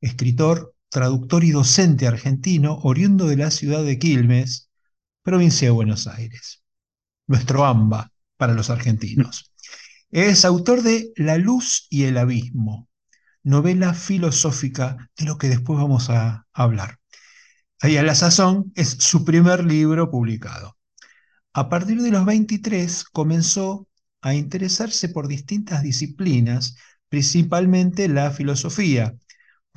escritor, traductor y docente argentino, oriundo de la ciudad de Quilmes, provincia de Buenos Aires. Nuestro AMBA para los argentinos. Es autor de La luz y el abismo, novela filosófica de lo que después vamos a hablar. Ahí a la sazón es su primer libro publicado. A partir de los 23 comenzó a interesarse por distintas disciplinas, principalmente la filosofía.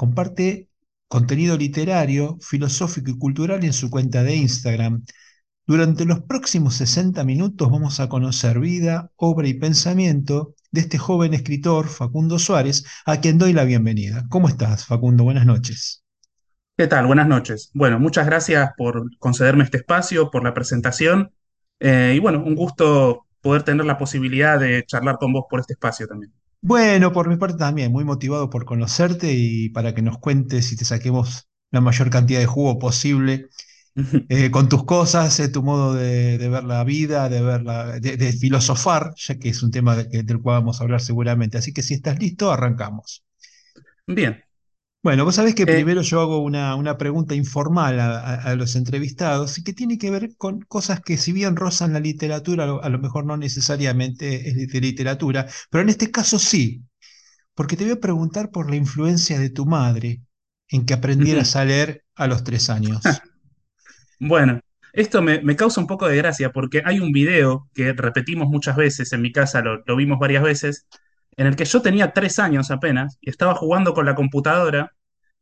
Comparte contenido literario, filosófico y cultural en su cuenta de Instagram. Durante los próximos 60 minutos vamos a conocer vida, obra y pensamiento de este joven escritor, Facundo Suárez, a quien doy la bienvenida. ¿Cómo estás, Facundo? Buenas noches. ¿Qué tal? Buenas noches. Bueno, muchas gracias por concederme este espacio, por la presentación eh, y bueno, un gusto poder tener la posibilidad de charlar con vos por este espacio también. Bueno, por mi parte también, muy motivado por conocerte y para que nos cuentes y te saquemos la mayor cantidad de jugo posible eh, con tus cosas, eh, tu modo de, ver la vida, de, ver de, filosofar, ya que es un tema del cual vamos a hablar seguramente. Así que si estás listo, arrancamos. Bien, bueno, vos sabés que eh, primero yo hago una, una pregunta informal a, los entrevistados y que tiene que ver con cosas que si bien rozan la literatura, a lo, mejor no necesariamente es de literatura, pero en este caso sí, porque te voy a preguntar por la influencia de tu madre en que aprendieras a leer a los tres años. Bueno, esto me, causa un poco de gracia porque hay un video que repetimos muchas veces en mi casa, lo, lo vimos varias veces, en el que yo tenía tres años apenas y estaba jugando con la computadora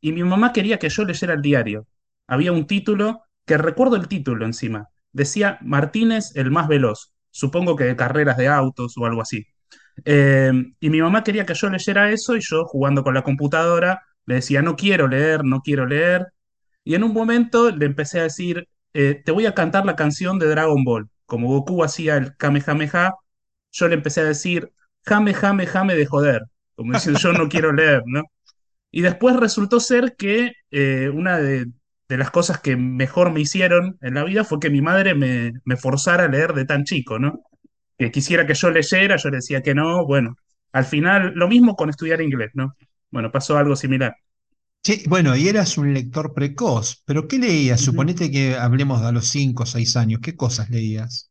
y mi mamá quería que yo leyera el diario. Había un título, que recuerdo el título encima, decía Martínez el más veloz, supongo que de carreras de autos o algo así. Eh, y mi mamá quería que yo leyera eso y yo jugando con la computadora le decía, no quiero leer, no quiero leer. Y en un momento le empecé a decir, eh, te voy a cantar la canción de Dragon Ball. Como Goku hacía el Kamehameha, yo le empecé a decir, jame, jame, jame de joder, como diciendo yo no quiero leer, ¿no? Y después resultó ser que eh, una de, las cosas que mejor me hicieron en la vida fue que mi madre me, me forzara a leer de tan chico, ¿no? Que quisiera que yo leyera, yo le decía que no, bueno, al final lo mismo con estudiar inglés, ¿no? Bueno, pasó algo similar. Sí, bueno, y eras un lector precoz, pero ¿qué leías? Suponete que hablemos a los 5 o 6 años, ¿qué cosas leías?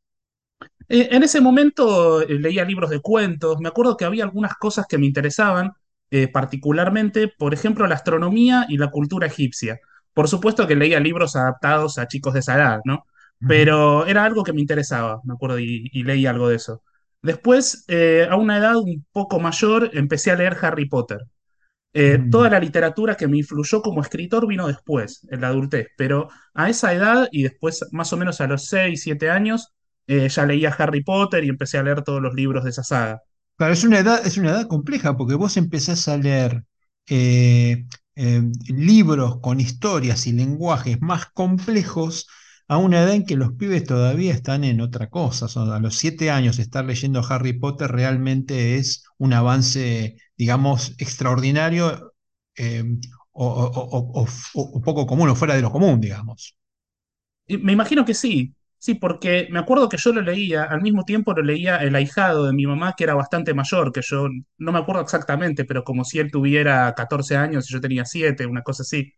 Eh, en ese momento eh, leía libros de cuentos, me acuerdo que había algunas cosas que me interesaban, eh, particularmente, por ejemplo, la astronomía y la cultura egipcia. Por supuesto que leía libros adaptados a chicos de esa edad, ¿no? Pero era algo que me interesaba, me acuerdo, y, leí algo de eso. Después, a una edad un poco mayor, empecé a leer Harry Potter. Toda la literatura que me influyó como escritor vino después, en la adultez, pero a esa edad y después más o menos a los 6, 7 años, eh, ya leía Harry Potter y empecé a leer todos los libros de esa saga. Claro, es una edad, es una edad compleja porque vos empezás a leer eh, eh, libros con historias y lenguajes más complejos a una edad en que los pibes todavía están en otra cosa. a los siete años estar leyendo Harry Potter realmente es un avance, digamos, extraordinario o, o, poco común o fuera de lo común, digamos. Me imagino que sí, Sí, porque me acuerdo que yo lo leía, al mismo tiempo lo leía el ahijado de mi mamá, que era bastante mayor que yo, no me acuerdo exactamente, pero como si él tuviera 14 años y yo tenía 7, una cosa así.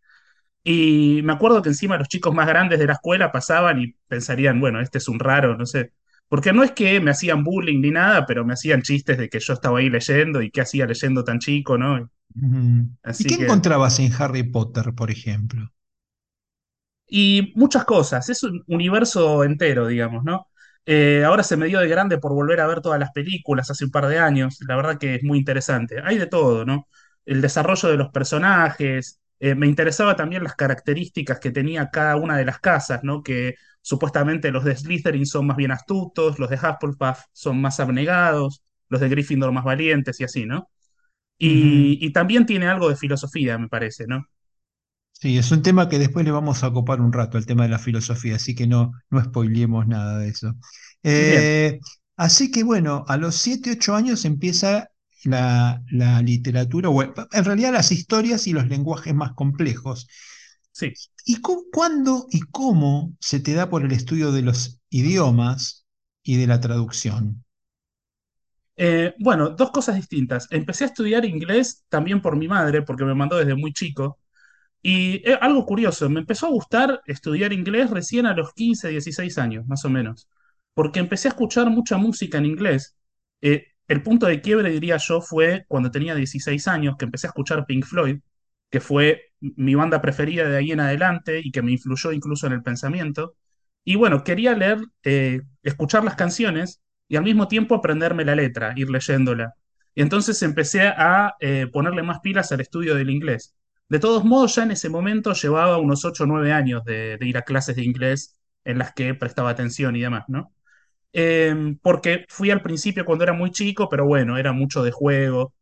Y me acuerdo que encima los chicos más grandes de la escuela pasaban y pensarían, bueno, este es un raro, no sé. Porque no es que me hacían bullying ni nada, pero me hacían chistes de que yo estaba ahí leyendo y qué hacía leyendo tan chico, ¿no? ¿Y qué Así que, encontrabas en Harry Potter, por ejemplo? Y muchas cosas, es un universo entero, digamos, ¿no? Eh, ahora se me dio de grande por volver a ver todas las películas hace un par de años, la verdad que es muy interesante. Hay de todo, ¿no? El desarrollo de los personajes, eh, me interesaba también las características que tenía cada una de las casas, ¿no? Que supuestamente los de Slytherin son más bien astutos, los de Hufflepuff son más abnegados, los de Gryffindor más valientes y así, ¿no? Y, y también tiene algo de filosofía, me parece, ¿no? Sí, es un tema que después le vamos a ocupar un rato, el tema de la filosofía, así que no, no spoileemos nada de eso. Eh, así que bueno, a los 7 8 años empieza la, la literatura, o en realidad las historias y los lenguajes más complejos. sí. ¿Y cu- cuándo y cómo se te da por el estudio de los idiomas y de la traducción? Eh, bueno, dos cosas distintas. Empecé a estudiar inglés también por mi madre, porque me mandó desde muy chico. Y eh, algo curioso, me empezó a gustar estudiar inglés recién a los 15, 16 años, más o menos. Porque empecé a escuchar mucha música en inglés. Eh, el punto de quiebre, diría yo, fue cuando tenía 16 años, que empecé a escuchar Pink Floyd, que fue mi banda preferida de ahí en adelante y que me influyó incluso en el pensamiento. Y bueno, quería leer, eh, escuchar las canciones y al mismo tiempo aprenderme la letra, ir leyéndola. Y entonces empecé a eh, ponerle más pilas al estudio del inglés. De todos modos, ya en ese momento llevaba unos 8 o 9 años de, de ir a clases de inglés en las que prestaba atención y demás, ¿no? Eh, porque fui al principio cuando era muy chico, pero bueno, era mucho de juego.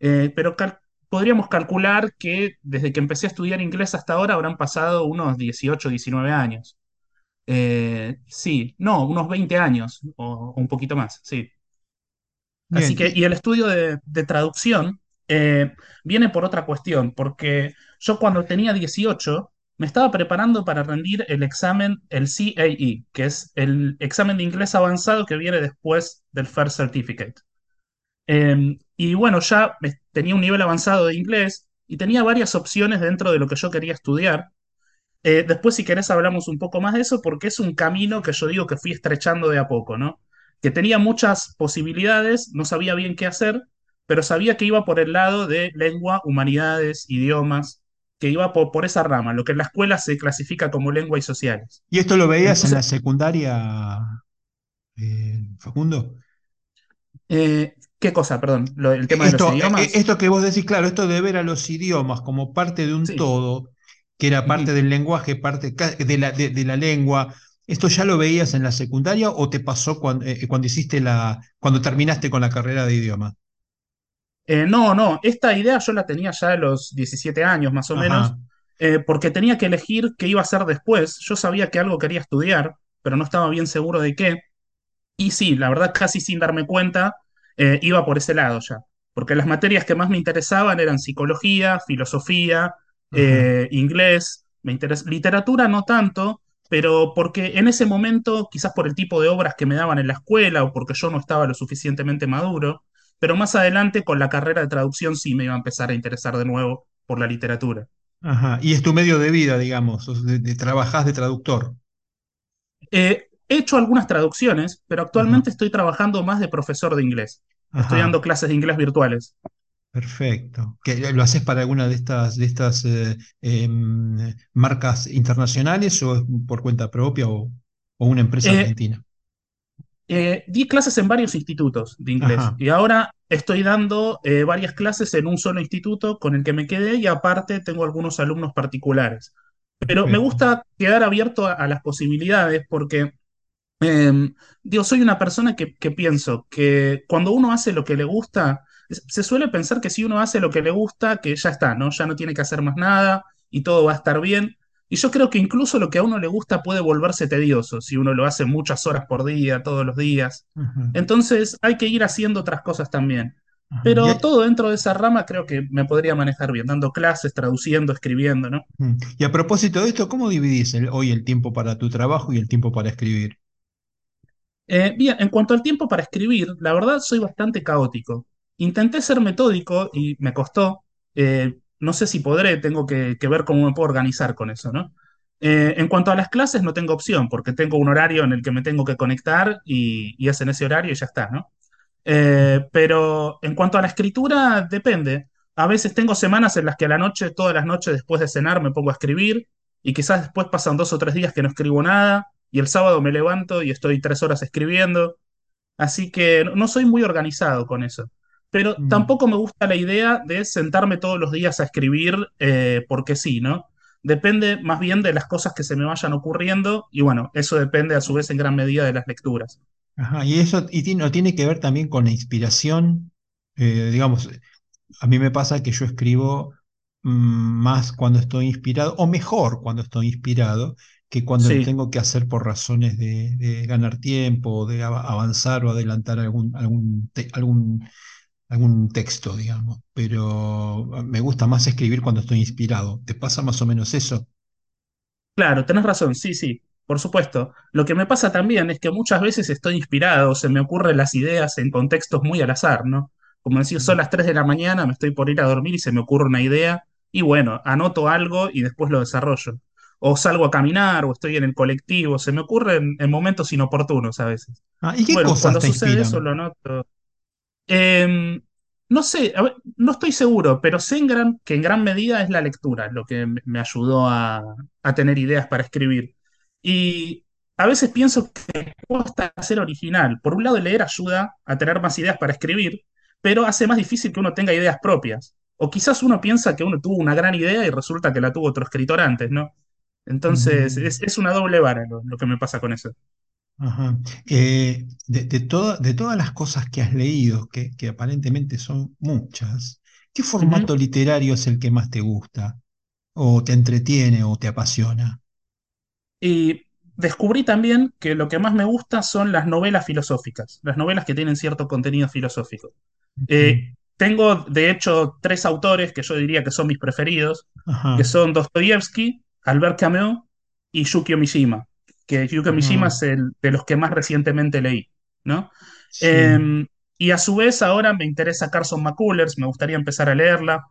Eh, pero cal- podríamos calcular que desde que empecé a estudiar inglés hasta ahora habrán pasado unos 18 19 años. Eh, sí, no, unos 20 años o, o un poquito más, sí. Así que, y, y el estudio de, de traducción eh, viene por otra cuestión, porque yo cuando tenía 18 me estaba preparando para rendir el examen, el CAE, que es el examen de inglés avanzado que viene después del First Certificate. Eh, y bueno, ya tenía un nivel avanzado de inglés y tenía varias opciones dentro de lo que yo quería estudiar. Eh, después, si querés, hablamos un poco más de eso, porque es un camino que yo digo que fui estrechando de a poco, ¿no? Que tenía muchas posibilidades, no sabía bien qué hacer, pero sabía que iba por el lado de lengua, humanidades, idiomas, que iba por, por esa rama, lo que en la escuela se clasifica como lengua y sociales. y esto lo veías en la secundaria, eh, Facundo? eh, ¿qué cosa? Perdón, lo- el tema de los Esto, eh, idiomas. esto que vos decís, claro, esto de ver a los idiomas como parte de un Sí. todo, que era parte del lenguaje, parte de la, de, de la lengua, ¿esto ya lo veías en la secundaria o te pasó cuando, eh, cuando hiciste la, cuando terminaste con la carrera de idioma? Eh, no, no, esta idea yo la tenía ya a los 17 años más o menos, eh, porque tenía que elegir qué iba a hacer después. Yo sabía que algo quería estudiar, pero no estaba bien seguro de qué. Y sí, la verdad, casi sin darme cuenta, eh, iba por ese lado ya. Porque las materias que más me interesaban eran psicología, filosofía, inglés, me interes- literatura no tanto, pero porque en ese momento, quizás por el tipo de obras que me daban en la escuela o porque yo no estaba lo suficientemente maduro, pero más adelante con la carrera de traducción sí me iba a empezar a interesar de nuevo por la literatura. ajá. Y es tu medio de vida, digamos, de- de- trabajás de traductor. Eh, he hecho algunas traducciones, pero Ajá, actualmente estoy trabajando más de profesor de inglés. Estoy ajá. dando clases de inglés virtuales. Perfecto. ¿Que lo haces para alguna de estas, de estas eh, em, marcas internacionales o es por cuenta propia o, o una empresa Eh, argentina? Eh, di clases en varios institutos de inglés Ajá, y ahora estoy dando eh, varias clases en un solo instituto con el que me quedé y aparte tengo algunos alumnos particulares. Pero me gusta quedar abierto a, a las posibilidades porque Eh, digo, soy una persona que, que pienso que cuando uno hace lo que le gusta, se suele pensar que si uno hace lo que le gusta, que ya está, ¿no? Ya no tiene que hacer más nada y todo va a estar bien. Y yo creo que incluso lo que a uno le gusta puede volverse tedioso si uno lo hace muchas horas por día, todos los días. Entonces hay que ir haciendo otras cosas también. Pero todo dentro de esa rama creo que me podría manejar bien, dando clases, traduciendo, escribiendo, ¿no? Y a propósito de esto, ¿cómo dividís el- hoy el tiempo para tu trabajo y el tiempo para escribir? Eh, bien, en cuanto al tiempo para escribir, la verdad soy bastante caótico. Intenté ser metódico y me costó. Eh, no sé si podré, tengo que, ver cómo me puedo organizar con eso, ¿no? Eh, en cuanto a las clases, no tengo opción, porque tengo un horario en el que me tengo que conectar y, es en ese horario y ya está, ¿no? Eh, pero en cuanto a la escritura, depende. A veces tengo semanas en las que a la noche, todas las noches después de cenar, me pongo a escribir y quizás después pasan dos o tres días que no escribo nada y el sábado me levanto y estoy tres horas escribiendo. Así que no soy muy organizado con eso. Pero Mm. tampoco me gusta la idea de sentarme todos los días a escribir eh, porque sí, ¿no? Depende más bien de las cosas que se me vayan ocurriendo y bueno, eso depende a su vez en gran medida de las lecturas. Ajá, y eso y tiene, no tiene que ver también con la inspiración. eh, digamos, a mí me pasa que yo escribo mm, más cuando estoy inspirado, o mejor cuando estoy inspirado, que cuando lo tengo que hacer por razones de, de ganar tiempo, de av- avanzar o adelantar algún, algún, algún, algún texto, digamos. Pero ah, me gusta más escribir cuando estoy inspirado. ¿Te pasa más o menos eso? Claro, tenés razón, sí, sí, por supuesto. Lo que me pasa también es que muchas veces estoy inspirado, se me ocurren las ideas en contextos muy al azar, ¿no? Como decir, son las 3 de la mañana, me estoy por ir a dormir y se me ocurre una idea y bueno, anoto algo y después lo desarrollo. O salgo a caminar o estoy en el colectivo, se me ocurren en momentos inoportunos a veces. Ah, ¿y qué Bueno, cosas cuando te sucede eso lo anoto. Eh, no sé, a ver, no estoy seguro, pero sé en gran- que en gran medida es la lectura lo que me ayudó a, a tener ideas para escribir. Y a veces pienso que cuesta ser original. Por un lado, leer ayuda a tener más ideas para escribir, pero hace más difícil que uno tenga ideas propias. O quizás uno piensa que uno tuvo una gran idea y resulta que la tuvo otro escritor antes, ¿no? Entonces, Mm. es, es una doble vara lo, lo que me pasa con eso. Ajá. Eh, de, de toda- de todas las cosas que has leído, que, que aparentemente son muchas, ¿qué formato literario es el que más te gusta? ¿O te entretiene o te apasiona? Y descubrí también que lo que más me gusta son las novelas filosóficas, las novelas que tienen cierto contenido filosófico. Eh, tengo, de hecho, tres autores que yo diría que son mis preferidos, que son Dostoyevsky, Albert Camus y Yukio Mishima, que Yukio Mishima es el de los que más recientemente leí, ¿no? sí, Eh, y a su vez ahora me interesa Carson McCullers, me gustaría empezar a leerla.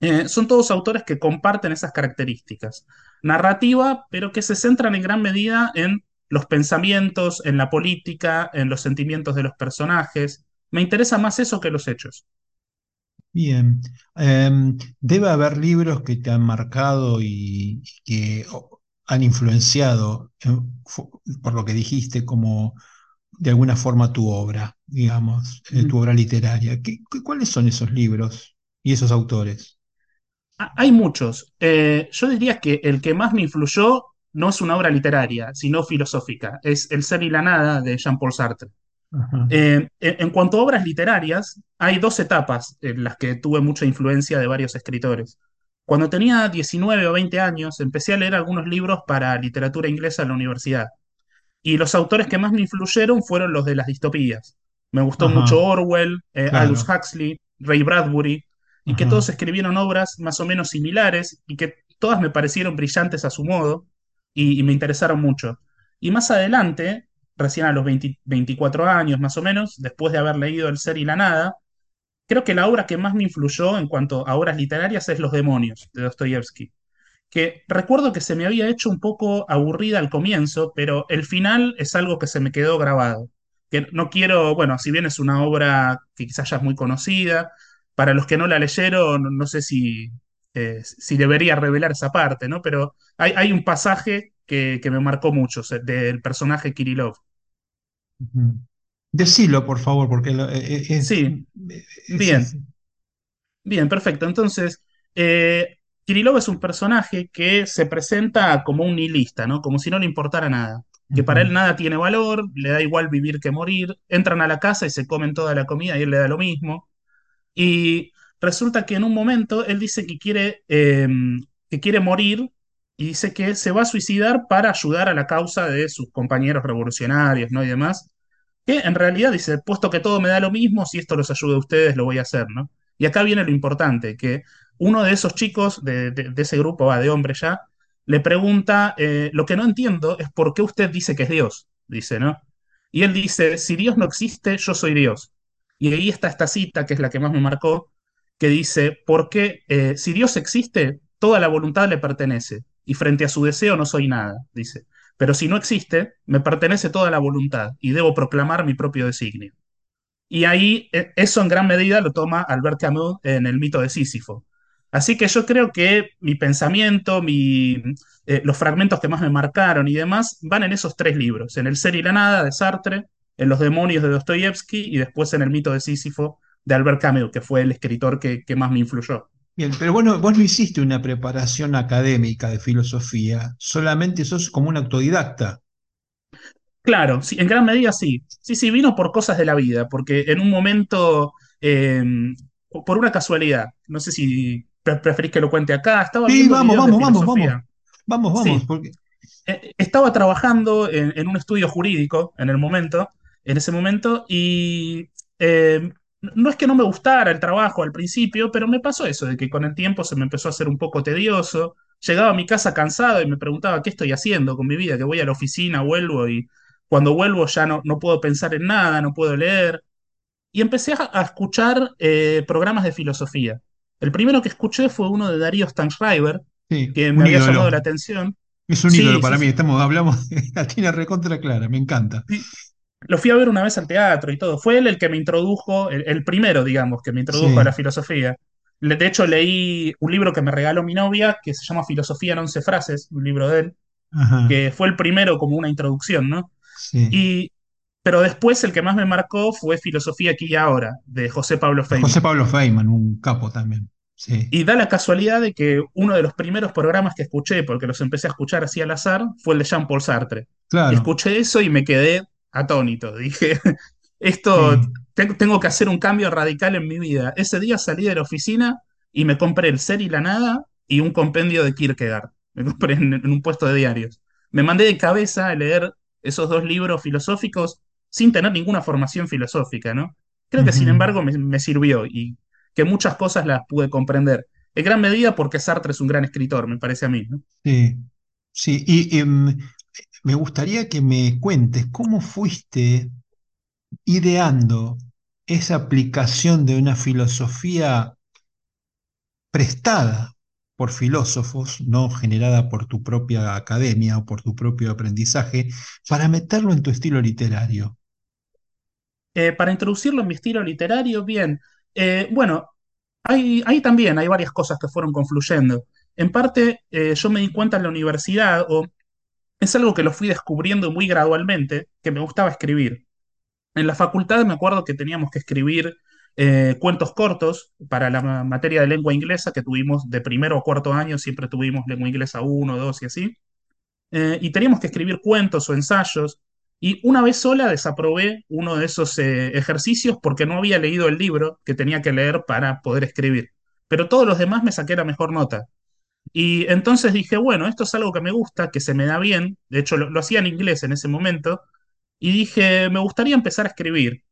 Eh, son todos autores que comparten esas características. Narrativa, pero que se centran en gran medida en los pensamientos, en la política, en los sentimientos de los personajes. Me interesa más eso que los hechos. bien. Em, debe haber libros que te han marcado y, y que han influenciado, eh, por lo que dijiste, como de alguna forma tu obra, digamos, eh, tu obra literaria. ¿Qué- cuáles son esos libros y esos autores? Ah, Hay muchos. Eh, yo diría que el que más me influyó no es una obra literaria, sino filosófica. Es El ser y la nada de Jean-Paul Sartre. Eh, en en cuanto a obras literarias, hay dos etapas en las que tuve mucha influencia de varios escritores. Cuando tenía 19 o 20 años, empecé a leer algunos libros para literatura inglesa en la universidad. Y los autores que más me influyeron fueron los de las distopías. Me gustó mucho ajá, Orwell, eh, Aldous Huxley, Ray Bradbury, y que todos escribieron obras más o menos similares y que todas me parecieron brillantes a su modo y, y me interesaron mucho. Y más adelante, recién a los 20 24 años más o menos, después de haber leído El ser y la nada, creo que la obra que más me influyó en cuanto a obras literarias es Los demonios de Dostoyevsky que recuerdo que se me había hecho un poco aburrida al comienzo, pero el final es algo que se me quedó grabado. Que no quiero, bueno, si bien es una obra que quizás ya es muy conocida, para los que no la leyeron, no, sé si, eh, si debería revelar esa parte, ¿no? Pero hay, hay un pasaje que, que me marcó mucho, del personaje Kirillov. ujú. Decilo, por favor, porque lo- eh, eh, es, Sí, es- es- bien. Bien, perfecto. Entonces, eh, Kirillov es un personaje que se presenta como un nihilista, ¿no? Como si no le importara nada. Que para él nada tiene valor, le da igual vivir que morir. Entran a la casa y se comen toda la comida y él le da lo mismo. Y resulta que en un momento él dice que quiere, eh, que quiere morir y dice que se va a suicidar para ayudar a la causa de sus compañeros revolucionarios, ¿no? Y demás que en realidad dice, puesto que todo me da lo mismo, si esto los ayuda a ustedes, lo voy a hacer, ¿no? Y acá viene lo importante, que uno de esos chicos, de, de- ese grupo, va, de hombres ya, le pregunta, eh, lo que no entiendo es por qué usted dice que es Dios, dice, ¿no? Y él dice, si Dios no existe, yo soy Dios. Y ahí está esta cita, que es la que más me marcó, que dice, porque eh, si Dios existe, toda la voluntad le pertenece. y frente a su deseo no soy nada, dice. Pero si no existe, me pertenece toda la voluntad y debo proclamar mi propio designio. Y ahí e, eso en gran medida lo toma Albert Camus en el mito de Sísifo. Así que yo creo que mi pensamiento, mi, eh, los fragmentos que más me marcaron y demás van en esos tres libros, en El ser y la nada de Sartre, en Los demonios de Dostoyevsky y después en el mito de Sísifo de Albert Camus, que fue el escritor que, que más me influyó. Bien, pero bueno, vos no hiciste una preparación académica de filosofía, solamente sos como un autodidacta. Claro, sí, en gran medida sí. Sí, sí, vino por cosas de la vida, porque en un momento, eh, por una casualidad, no sé si pre- preferís que lo cuente acá, estaba Sí, viendo vamos, vamos, vamos, vamos. Vamos, vamos, Sí, porque eh, estaba trabajando en, en un estudio jurídico en el momento, en ese momento, y eh, no es que no me gustara el trabajo al principio, pero me pasó eso, de que con el tiempo se me empezó a hacer un poco tedioso. Llegaba a mi casa cansado y me preguntaba qué estoy haciendo con mi vida, que voy a la oficina, vuelvo y cuando vuelvo ya no, no puedo pensar en nada, no puedo leer. Y empecé a, a escuchar eh, programas de filosofía. El primero que escuché fue uno de Darío Stanschreiber, sí, que me había llamado la ídolo. atención. Es un ídolo Sí, sí, para mí. Estamos, hablamos, la tiene recontra clara, me encanta. Lo fui a ver una vez al teatro y todo. Fue él el que me introdujo, el, el primero, digamos, que me introdujo a la filosofía. Le- De hecho, leí un libro que me regaló mi novia, que se llama Filosofía en once frases, un libro de él, ajá, que fue el primero como una introducción, ¿no? sí. Y, pero después el que más me marcó fue Filosofía aquí y ahora, de José Pablo José Feynman. Pablo Feynman, un capo también. Sí, Y da la casualidad de que uno de los primeros programas que escuché, porque los empecé a escuchar así al azar, fue el de Jean-Paul Sartre. Y claro. escuché eso y me quedé atónito. Dije, esto, Sí. te- tengo que hacer un cambio radical en mi vida. Ese día salí de la oficina y me compré El Ser y la Nada y un compendio de Kierkegaard. Me compré en, en un puesto de diarios. Me mandé de cabeza a leer esos dos libros filosóficos sin tener ninguna formación filosófica, ¿no? Creo que sin embargo me, me sirvió y que muchas cosas las pude comprender. En gran medida porque Sartre es un gran escritor, me parece a mí, ¿no? Sí, sí. Y em, me gustaría que me cuentes cómo fuiste ideando esa aplicación de una filosofía prestada por filósofos, no generada por tu propia academia o por tu propio aprendizaje, para meterlo en tu estilo literario. Eh, para introducirlo en mi estilo literario, bien, eh, bueno, hay, ahí también hay varias cosas que fueron confluyendo. En parte, eh, yo me di cuenta en la universidad, o es algo que lo fui descubriendo muy gradualmente, que me gustaba escribir. En la facultad me acuerdo que teníamos que escribir eh, cuentos cortos para la ma- materia de lengua inglesa que tuvimos de primero a cuarto año, siempre tuvimos lengua inglesa uno, 2 y así. Eh, y teníamos que escribir cuentos o ensayos. Y una vez sola desaprobé uno de esos eh, ejercicios porque no había leído el libro que tenía que leer para poder escribir. Pero todos los demás me saqué la mejor nota. Y entonces dije, bueno, esto es algo que me gusta, que se me da bien. De hecho, lo, hacía en inglés en ese momento. Y dije, me gustaría empezar a escribir.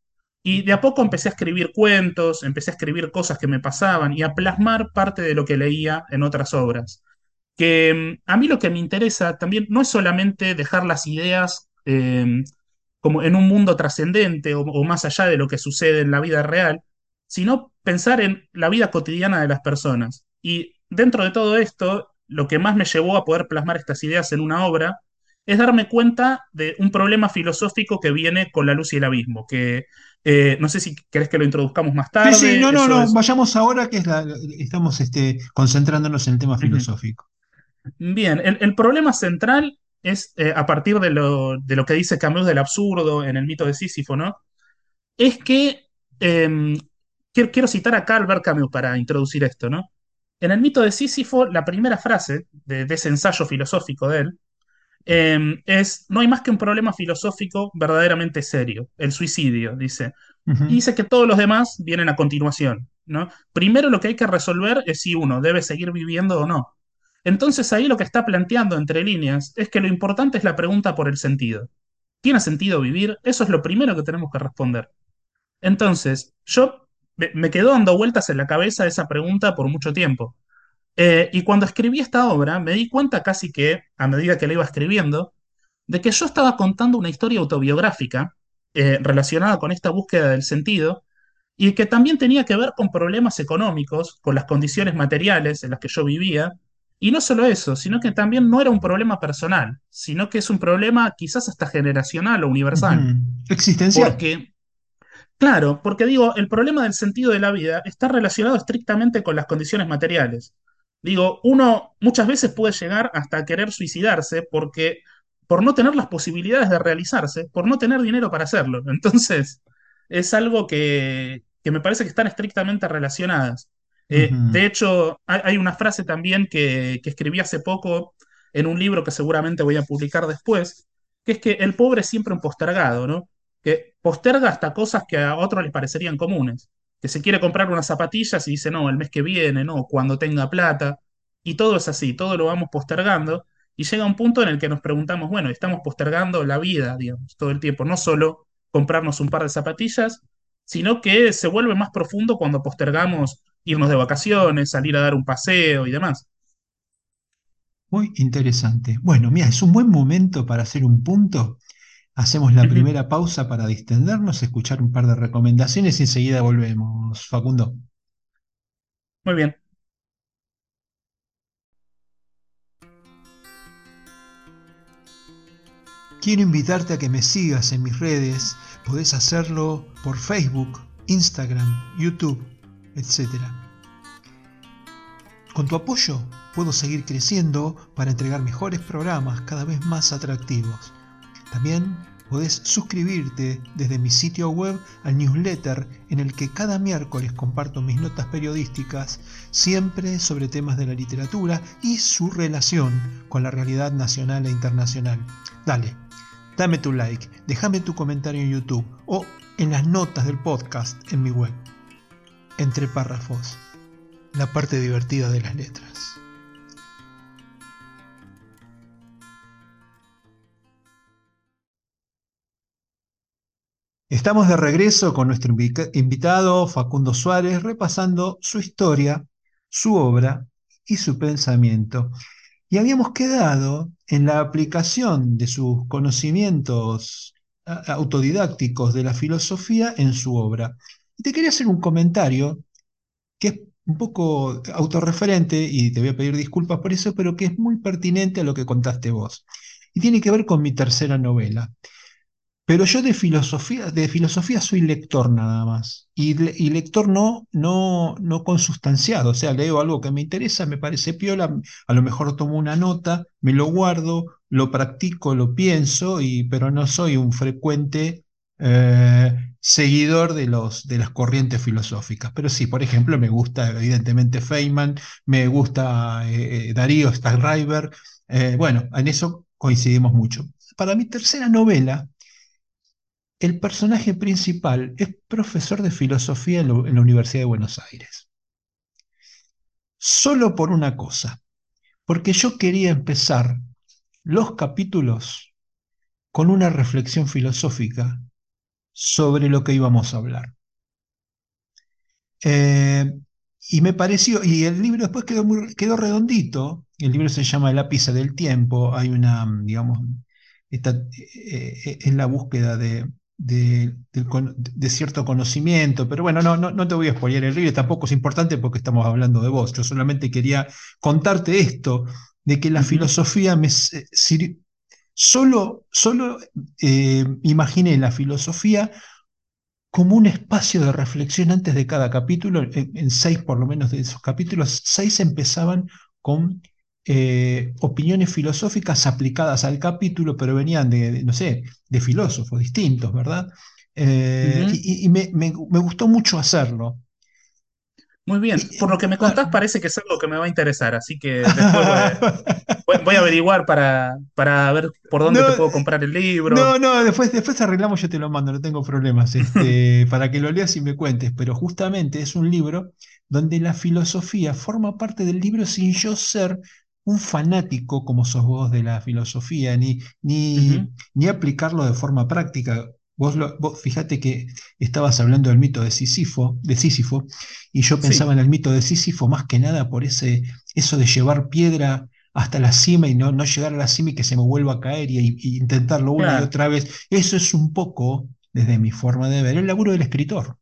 Y de a poco empecé a escribir cuentos, empecé a escribir cosas que me pasaban y a plasmar parte de lo que leía en otras obras. Que mm, a mí lo que me interesa también no es solamente dejar las ideas eh, como en un mundo trascendente o, o más allá de lo que sucede en la vida real, sino pensar en la vida cotidiana de las personas. Y dentro de todo esto, lo que más me llevó a poder plasmar estas ideas en una obra es darme cuenta de un problema filosófico que viene con la luz y el abismo, que eh, no sé si querés que lo introduzcamos más Sí, sí, tarde, no, no, no, es... vayamos ahora que es la- estamos este, concentrándonos en el tema filosófico. Bien, el, el problema central es, eh, a partir de lo, de lo que dice Camus del absurdo en el mito de Sísifo, ¿no? Es que, eh, quiero, quiero citar acá a Albert Camus para introducir esto, ¿no? En el mito de Sísifo, la primera frase de, de ese ensayo filosófico de él eh, es, no hay más que un problema filosófico verdaderamente serio, el suicidio, dice. Y dice que todos los demás vienen a continuación, ¿no? Primero lo que hay que resolver es si uno debe seguir viviendo o no. Entonces ahí lo que está planteando entre líneas es que lo importante es la pregunta por el sentido. ¿Tiene sentido vivir? Eso es lo primero que tenemos que responder. Entonces, yo me quedó dando vueltas en la cabeza esa pregunta por mucho tiempo. Eh, y cuando escribí esta obra, me di cuenta casi que, a medida que la iba escribiendo, de que yo estaba contando una historia autobiográfica eh, relacionada con esta búsqueda del sentido y que también tenía que ver con problemas económicos, con las condiciones materiales en las que yo vivía Y no solo eso, sino que también no era un problema personal, sino que es un problema quizás hasta generacional o universal. Existencial. Porque, claro, porque digo, el problema del sentido de la vida está relacionado estrictamente con las condiciones materiales. Digo, uno muchas veces puede llegar hasta querer suicidarse porque por no tener las posibilidades de realizarse, por no tener dinero para hacerlo. Entonces, es algo que, que me parece que están estrictamente relacionadas. Eh, de hecho, hay, hay una frase también que, que escribí hace poco en un libro que seguramente voy a publicar después, que es que el pobre es siempre un postergado, ¿no? Que posterga hasta cosas que a otros les parecerían comunes. Que se quiere comprar unas zapatillas y dice, no, el mes que viene, no, cuando tenga plata. Y todo es así, todo lo vamos postergando. Y llega un punto en el que nos preguntamos, bueno, estamos postergando la vida, digamos, todo el tiempo, no solo comprarnos un par de zapatillas, sino que se vuelve más profundo cuando postergamos irnos de vacaciones, salir a dar un paseo y demás. Muy interesante. Bueno, mira, es un buen momento para hacer un punto. Hacemos la primera pausa para distendernos, escuchar un par de recomendaciones y enseguida volvemos, Facundo. Muy bien. Quiero invitarte a que me sigas en mis redes. Podés hacerlo por Facebook, Instagram, YouTube, etcétera. Con tu apoyo puedo seguir creciendo para entregar mejores programas cada vez más atractivos. También podés suscribirte desde mi sitio web al newsletter en el que cada miércoles comparto mis notas periodísticas, siempre sobre temas de la literatura y su relación con la realidad nacional e internacional. Dale, dame tu like, déjame tu comentario en YouTube o en las notas del podcast en mi web. Entre párrafos la parte divertida de las letras. Estamos de regreso con nuestro invitado Facundo Suárez, repasando su historia, su obra y su pensamiento. Y habíamos quedado en la aplicación de sus conocimientos autodidácticos de la filosofía en su obra. Y te quería hacer un comentario que es un poco autorreferente, y te voy a pedir disculpas por eso, pero que es muy pertinente a lo que contaste vos. Y tiene que ver con mi tercera novela. Pero yo de filosofía, de filosofía soy lector nada más. Y, y, lector no, no, no consustanciado. O sea, leo algo que me interesa, me parece piola, a lo mejor tomo una nota, me lo guardo, lo practico, lo pienso, y, pero no soy un frecuente eh, seguidor de, los, de las corrientes filosóficas. Pero sí, por ejemplo, me gusta evidentemente Feynman, me gusta eh, Darío Stahlreiber. Eh, bueno, en eso coincidimos mucho. Para mi tercera novela, el personaje principal es profesor de filosofía en, en, la Universidad de Buenos Aires. Solo por una cosa, porque yo quería empezar los capítulos con una reflexión filosófica sobre lo que íbamos a hablar. Eh, y me pareció, y el libro después quedó, quedó redondito, el libro se llama El ápice del tiempo, hay una, digamos, está, eh, es la búsqueda de, de, de, de, cierto conocimiento, pero bueno, no, no, no te voy a spoiler el libro, tampoco es importante porque estamos hablando de vos, yo solamente quería contarte esto, de que la uh -huh. filosofía me sirvió, solo, solo eh, imaginé la filosofía como un espacio de reflexión antes de cada capítulo, en, en, seis por lo menos de esos capítulos, seis empezaban con eh, opiniones filosóficas aplicadas al capítulo, pero venían de, de no sé, de filósofos distintos, ¿verdad? Eh, uh -huh. Y, y me, me, me, gustó mucho hacerlo. Muy bien, por lo que me contás parece que es algo que me va a interesar, así que después voy a, voy a averiguar para, para, ver por dónde no, te puedo comprar el libro. No, no, después, después arreglamos, yo te lo mando, no tengo problemas, este, para que lo leas y me cuentes, pero justamente es un libro donde la filosofía forma parte del libro sin yo ser un fanático como sos vos de la filosofía, ni, ni, uh -huh. ni aplicarlo de forma práctica. Vos, lo, vos, fíjate que estabas hablando del mito de Sísifo, de Sísifo y yo pensaba sí. en el mito de Sísifo más que nada por ese, eso de llevar piedra hasta la cima y no, no llegar a la cima y que se me vuelva a caer y, y intentarlo una claro. y otra vez. Eso es un poco, desde mi forma de ver, el laburo del escritor.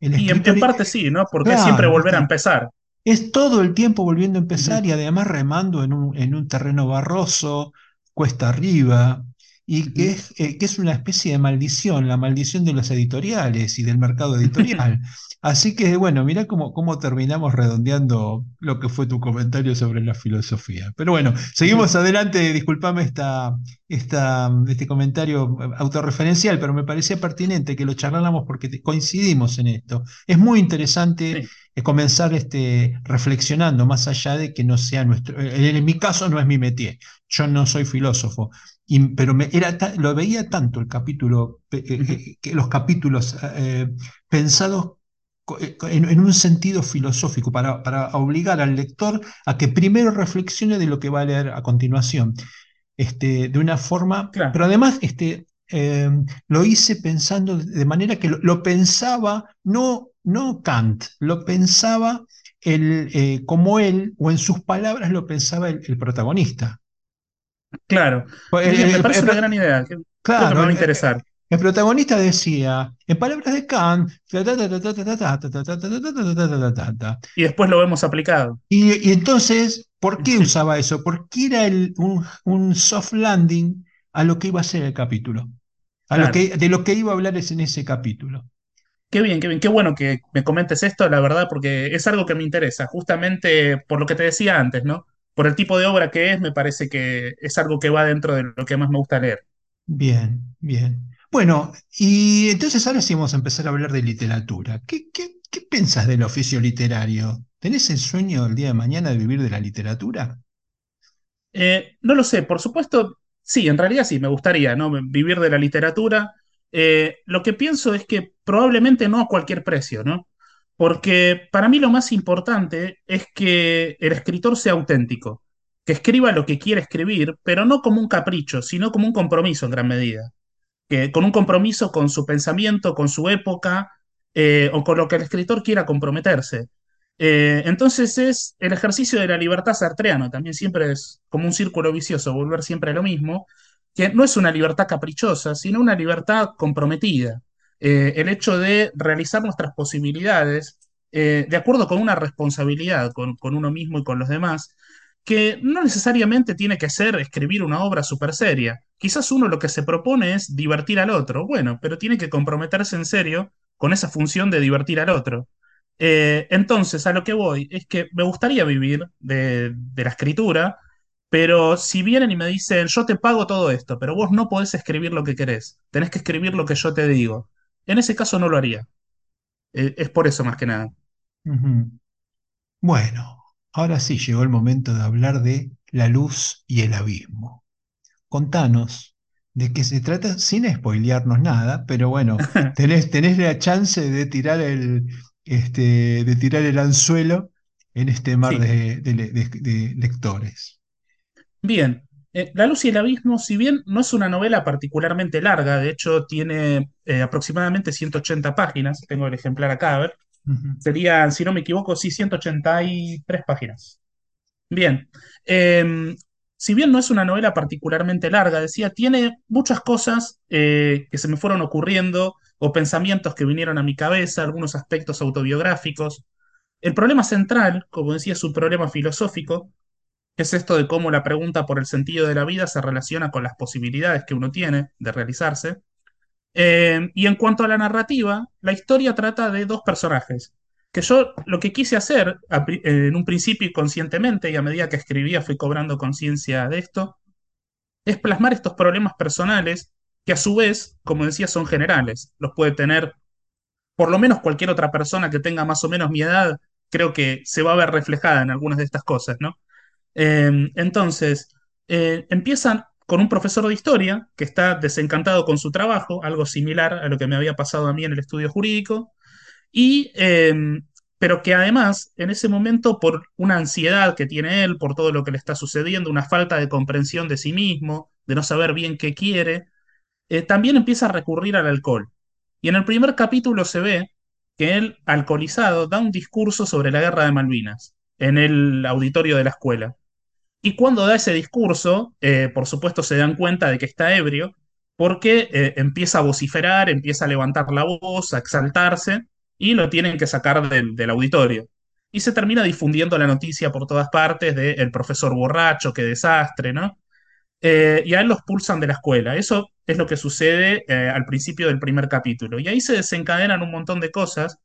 El escritor y en, en, parte sí, ¿no? Porque claro, siempre volver a empezar. Es todo el tiempo volviendo a empezar y además remando en un, en un terreno barroso, cuesta arriba, y que es, eh, que es una especie de maldición, la maldición de los editoriales y del mercado editorial. Así que bueno, mira cómo, cómo terminamos redondeando lo que fue tu comentario sobre la filosofía. Pero bueno, seguimos adelante, discúlpame esta, esta, este comentario autorreferencial, pero me parecía pertinente que lo charláramos porque coincidimos en esto. Es muy interesante es comenzar este, reflexionando más allá de que no sea nuestro, en, mi caso no es mi métier, yo no soy filósofo, pero me, era lo veía tanto el capítulo, eh, eh, que los capítulos eh, pensados en, un sentido filosófico, para, para, obligar al lector a que primero reflexione de lo que va a leer a continuación, este, de una forma, pero además este, lo hice pensando de manera que lo pensaba no no Kant, lo pensaba el, eh, como él, o en sus palabras lo pensaba el, protagonista. Claro, me parece una gran idea. Claro, me va a interesar. El protagonista decía, en palabras de Kant, y después lo vemos aplicado. Y, entonces, ¿por qué usaba eso? Porque era el, un, soft landing a lo que iba a ser el capítulo, a lo que, de lo que iba a hablar es en ese capítulo. Qué bien, qué bien, qué bueno que me comentes esto, la verdad, porque es algo que me interesa, justamente por lo que te decía antes, ¿no? Por el tipo de obra que es, me parece que es algo que va dentro de lo que más me gusta leer. Bien, bien. Bueno, y entonces ahora sí vamos a empezar a hablar de literatura. ¿Qué, qué, qué piensas del oficio literario? ¿Tenés el sueño el día de mañana de vivir de la literatura? Eh, no lo sé, por supuesto, sí, en realidad sí, me gustaría, ¿no? Vivir de la literatura. Eh, lo que pienso es que probablemente no a cualquier precio, ¿no? Porque para mí lo más importante es que el escritor sea auténtico, que escriba lo que quiere escribir, pero no como un capricho, sino como un compromiso en gran medida, que, con un compromiso con su pensamiento, con su época eh, o con lo que el escritor quiera comprometerse. Eh, entonces es el ejercicio de la libertad sartreano, también siempre es como un círculo vicioso, volver siempre a lo mismo, que no es una libertad caprichosa, sino una libertad comprometida. Eh, el hecho de realizar nuestras posibilidades eh, de acuerdo con una responsabilidad con, uno mismo y con los demás, que no necesariamente tiene que ser escribir una obra súper seria. Quizás uno lo que se propone es divertir al otro, bueno, pero tiene que comprometerse en serio con esa función de divertir al otro. Eh, entonces, a lo que voy es que me gustaría vivir de, la escritura, pero si vienen y me dicen, yo te pago todo esto, pero vos no podés escribir lo que querés, tenés que escribir lo que yo te digo. En ese caso no lo haría. Eh, es por eso más que nada. Bueno, ahora sí llegó el momento de hablar de la luz y el abismo. Contanos de qué se trata sin spoilearnos nada, pero bueno, tenés, tenés la chance de tirar el, este, de tirar el anzuelo en este mar de lectores. Bien, eh, La luz y el abismo, si bien no es una novela particularmente larga, de hecho tiene eh, aproximadamente 180 páginas, tengo el ejemplar acá, a ver, serían, si no me equivoco, sí, 183 páginas. Bien, em, si bien no es una novela particularmente larga, decía, tiene muchas cosas eh, que se me fueron ocurriendo o pensamientos que vinieron a mi cabeza, algunos aspectos autobiográficos. El problema central, como decía, es un problema filosófico, es esto de cómo la pregunta por el sentido de la vida se relaciona con las posibilidades que uno tiene de realizarse. Eh, y en cuanto a la narrativa, la historia trata de dos personajes, que yo lo que quise hacer en un principio conscientemente y a medida que escribía fui cobrando conciencia de esto, es plasmar estos problemas personales que a su vez, como decía, son generales. Los puede tener por lo menos cualquier otra persona que tenga más o menos mi edad, creo que se va a ver reflejada en algunas de estas cosas, ¿no? Em, entonces, eh, empiezan con un profesor de historia que está desencantado con su trabajo, algo similar a lo que me había pasado a mí en el estudio jurídico, y, em, pero que además, en ese momento, por una ansiedad que tiene él, por todo lo que le está sucediendo, una falta de comprensión de sí mismo, de no saber bien qué quiere, eh, también empieza a recurrir al alcohol. Y en el primer capítulo se ve que él, alcoholizado, da un discurso sobre la guerra de Malvinas en el auditorio de la escuela. Y cuando da ese discurso, eh, por supuesto se dan cuenta de que está ebrio, porque eh, empieza a vociferar, empieza a levantar la voz, a exaltarse, y lo tienen que sacar del, auditorio. y se termina difundiendo la noticia por todas partes de el profesor borracho, qué desastre, ¿no? Eh, y a él los pulsan de la escuela. Eso es lo que sucede al principio del primer capítulo. Y ahí se desencadenan un montón de cosas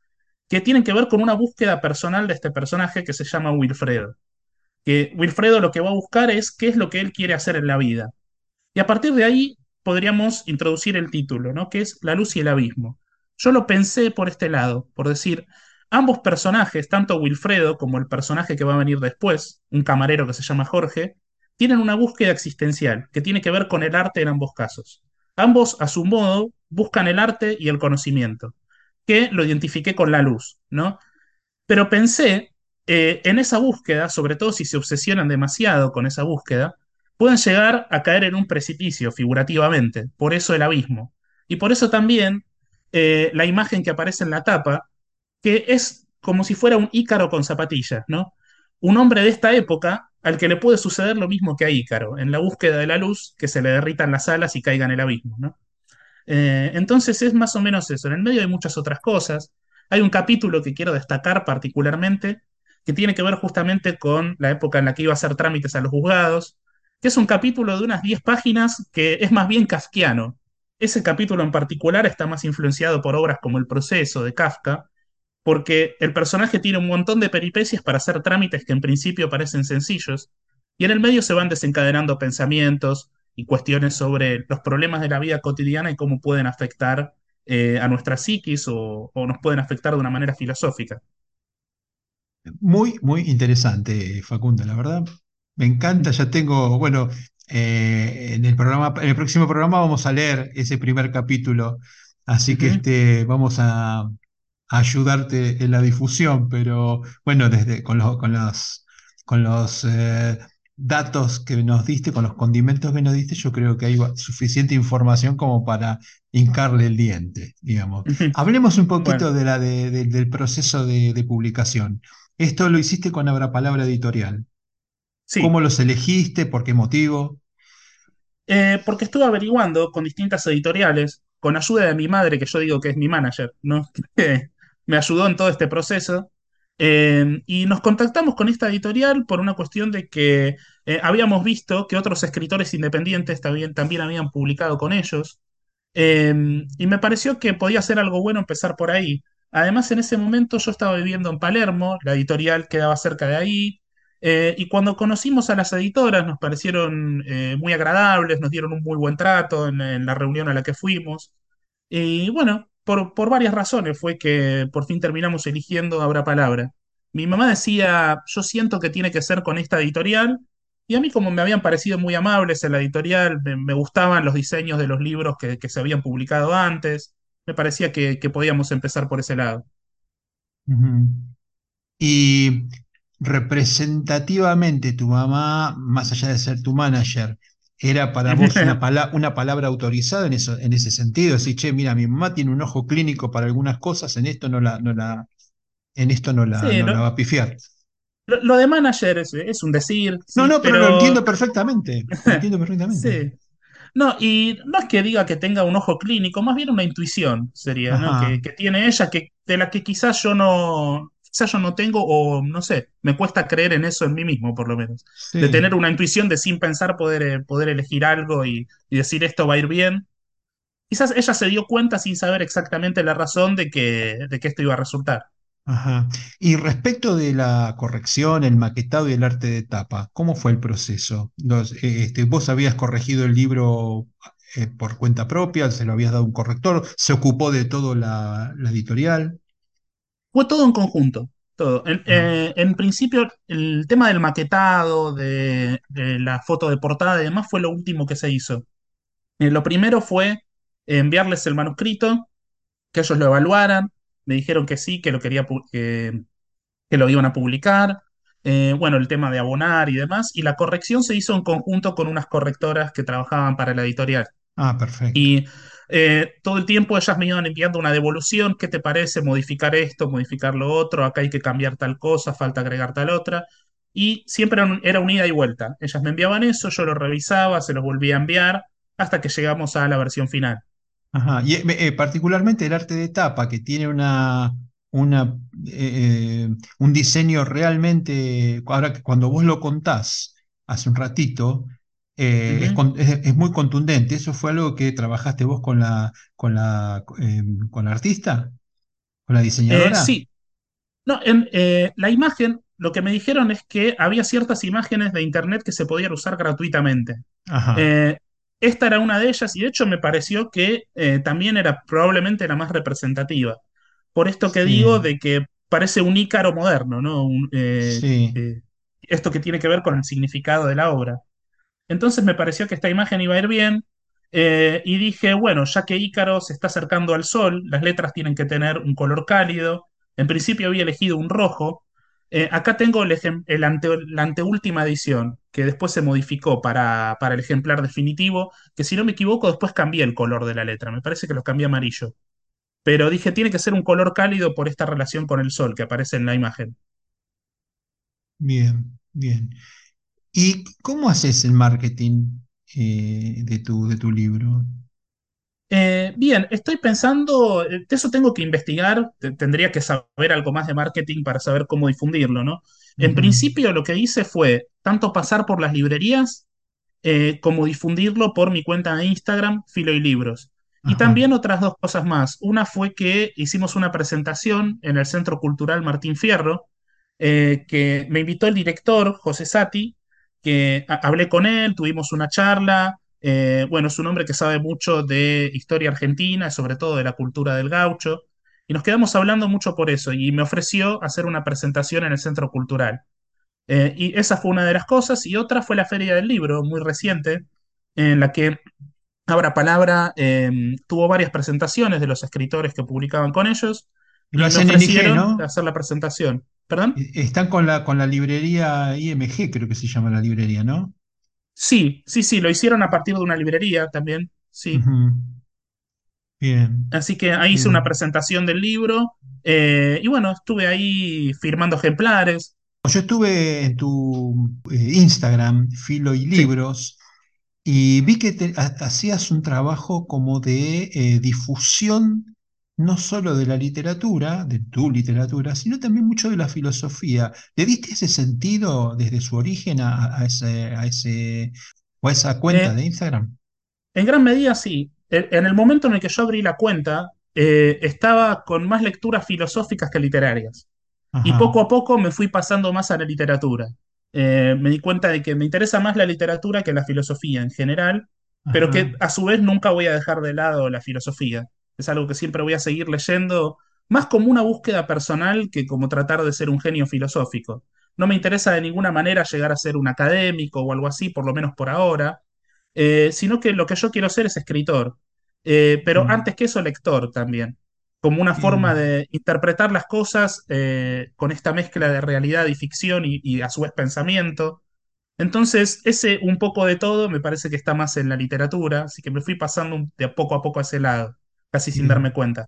que tienen que ver con una búsqueda personal de este personaje que se llama Wilfredo. Que Wilfredo lo que va a buscar es qué es lo que él quiere hacer en la vida. Y a partir de ahí podríamos introducir el título, ¿no? Que es La luz y el abismo. Yo lo pensé por este lado, por decir, ambos personajes, tanto Wilfredo como el personaje que va a venir después, un camarero que se llama Jorge, tienen una búsqueda existencial que tiene que ver con el arte en ambos casos. Ambos, a su modo, buscan el arte y el conocimiento, que lo identifiqué con la luz, ¿no? Pero pensé eh, en esa búsqueda, sobre todo si se obsesionan demasiado con esa búsqueda, pueden llegar a caer en un precipicio, figurativamente, por eso el abismo. Y por eso también eh, la imagen que aparece en la tapa, que es como si fuera un Ícaro con zapatillas, ¿no? Un hombre de esta época al que le puede suceder lo mismo que a Ícaro, en la búsqueda de la luz, que se le derritan las alas y caiga en el abismo, ¿no? Eh, entonces es más o menos eso. En el medio hay muchas otras cosas. Hay un capítulo que quiero destacar particularmente, que tiene que ver justamente con la época en la que iba a hacer trámites a los juzgados, que es un capítulo de unas 10 páginas que es más bien kafkiano. Ese capítulo en particular está más influenciado por obras como El proceso de Kafka, porque el personaje tiene un montón de peripecias para hacer trámites que en principio parecen sencillos, y en el medio se van desencadenando pensamientos y cuestiones sobre los problemas de la vida cotidiana y cómo pueden afectar eh, a nuestra psiquis o, o nos pueden afectar de una manera filosófica. Muy, muy interesante, Facundo, la verdad. Me encanta, ya tengo, bueno, eh, en el programa, en el próximo programa vamos a leer ese primer capítulo, así que este, vamos a, a ayudarte en la difusión, pero bueno, desde con los, con los, con los eh, datos que nos diste, con los condimentos que nos diste, yo creo que hay suficiente información como para hincarle el diente, digamos. Hablemos un Bueno, poquito de la, de- de- del proceso de, de publicación. Esto lo hiciste con Abra Palabra Editorial. sí. ¿Cómo los elegiste? ¿Por qué motivo? Eh, porque estuve averiguando con distintas editoriales, con ayuda de mi madre, que yo digo que es mi manager, ¿no? Que me ayudó en todo este proceso. Eh, y nos contactamos con esta editorial por una cuestión de que eh, habíamos visto que otros escritores independientes también, también habían publicado con ellos. Eh, y me pareció que podía ser algo bueno empezar por ahí. Además, en ese momento yo estaba viviendo en Palermo, la editorial quedaba cerca de ahí, eh, y cuando conocimos a las editoras nos parecieron eh, muy agradables, nos dieron un muy buen trato en, la reunión a la que fuimos. Y bueno, por, varias razones fue que por fin terminamos eligiendo Abra Palabra. Mi mamá decía, yo siento que tiene que ser con esta editorial, y a mí como me habían parecido muy amables en la editorial, me, gustaban los diseños de los libros que se habían publicado antes, me parecía que, que podíamos empezar por ese lado. Y representativamente tu mamá, más allá de ser tu manager, era para vos una, pala- una palabra autorizada en eso, en ese sentido. Decir, che, mira, mi mamá tiene un ojo clínico para algunas cosas, en esto no la, no la, en esto no la, Sí, no la va a pifiar. lo- lo de manager es, es un decir, No, sí, no, pero lo entiendo perfectamente. Lo entiendo perfectamente. sí. No, y no es que diga que tenga un ojo clínico, más bien una intuición sería, ¿no? Que, tiene ella, que, de la que quizás yo no, quizás yo no tengo, o no sé, me cuesta creer en eso en mí mismo, por lo menos. De tener una intuición de sin pensar poder, eh, poder elegir algo y, y decir esto va a ir bien. Quizás ella se dio cuenta sin saber exactamente la razón de que, de que esto iba a resultar. Ajá. Y respecto de la corrección, el maquetado y el arte de tapa, ¿cómo fue el proceso? Los, eh, este, ¿vos habías corregido el libro eh, por cuenta propia? ¿Se lo habías dado a un corrector? ¿Se ocupó de todo la, la editorial? Fue todo en conjunto, todo. En, Ah, eh, en principio, el tema del maquetado, de, de la foto de portada y demás fue lo último que se hizo. Eh, lo primero fue enviarles el manuscrito, que ellos lo evaluaran, me dijeron que sí, que lo quería, que, que lo iban a publicar. Eh, bueno, el tema de abonar y demás, y la corrección se hizo en conjunto con unas correctoras que trabajaban para la editorial. ah, perfecto. Y eh, todo el tiempo ellas me iban enviando una devolución, ¿qué te parece modificar esto, modificar lo otro? Acá hay que cambiar tal cosa, falta agregar tal otra. Y siempre era un- era un ida y vuelta. Ellas me enviaban eso, yo lo revisaba, se los volvía a enviar, hasta que llegamos a la versión final. Ajá. Y eh, eh, particularmente el arte de tapa, que tiene una, una eh, un diseño realmente, ahora que cuando vos lo contás hace un ratito, eh, es, Ujú. con- es- es muy contundente. ¿Eso fue algo que trabajaste vos con la, con la, con la artista, con la diseñadora? sí, no, en, la imagen, lo que me dijeron es que había ciertas imágenes de internet que se podían usar gratuitamente. Ajá, esta era una de ellas y de hecho me pareció que eh, también era probablemente la más representativa. Por esto que digo de que parece un ícaro moderno, ¿no? Un, eh, sí. eh, esto que tiene que ver con el significado de la obra. Entonces me pareció que esta imagen iba a ir bien y dije, bueno, ya que Ícaro se está acercando al sol, las letras tienen que tener un color cálido. En principio había elegido un rojo. Eh, acá tengo el ante- la anteúltima edición, que después se modificó para, para el ejemplar definitivo, que si no me equivoco después cambié el color de la letra, me parece que lo cambié amarillo. Pero dije, tiene que ser un color cálido por esta relación con el sol que aparece en la imagen. Bien, bien. ¿Y cómo haces el marketing eh, de tu, de tu libro? Eh, bien, estoy pensando, eh, de eso tengo que investigar, te- tendría que saber algo más de marketing para saber cómo difundirlo, ¿no? En principio lo que hice fue tanto pasar por las librerías eh, como difundirlo por mi cuenta de Instagram, Filo y Libros. Y también otras dos cosas más. Una fue que hicimos una presentación en el Centro Cultural Martín Fierro, eh, que me invitó el director, José Sati, que ha- hablé con él, tuvimos una charla. Eh, bueno, es un hombre que sabe mucho de historia argentina, sobre todo de la cultura del gaucho. Y nos quedamos hablando mucho por eso, y me ofreció hacer una presentación en el Centro Cultural. Eh, y esa fue una de las cosas. Y otra fue la Feria del Libro, muy reciente, en la que Abra Palabra eh, tuvo varias presentaciones de los escritores que publicaban con ellos Y lo me ofrecieron ¿no? hacer la presentación. ¿Perdón? Están con la, con la librería IMG, creo que se llama la librería, ¿no? Sí, sí, sí, lo hicieron a partir de una librería también, sí. Bien, Así que ahí hice una presentación del libro eh, y bueno, estuve ahí firmando ejemplares. Yo estuve en tu eh, Instagram, Filo y Sí. Libros, y vi que te- ha- hacías un trabajo como de eh, difusión, no solo de la literatura, de tu literatura, sino también mucho de la filosofía. ¿Le diste ese sentido desde su origen a, a ese, a ese, o a esa cuenta Eh, de Instagram? En gran medida sí. En en el momento en el que yo abrí la cuenta, eh, estaba con más lecturas filosóficas que literarias. Y poco a poco me fui pasando más a la literatura. Eh, me di cuenta de que me interesa más la literatura que la filosofía en general, pero que a su vez nunca voy a dejar de lado la filosofía. Es algo que siempre voy a seguir leyendo, más como una búsqueda personal que como tratar de ser un genio filosófico. No me interesa de ninguna manera llegar a ser un académico o algo así, por lo menos por ahora eh, sino que lo que yo quiero ser es escritor, Eh, pero Bien, antes que eso, lector también, como una forma bien, de interpretar las cosas eh, con esta mezcla de realidad y ficción y, y a su vez pensamiento. Entonces, ese un poco de todo me parece que está más en la literatura, así que me fui pasando de poco a poco a ese lado, casi sin darme cuenta.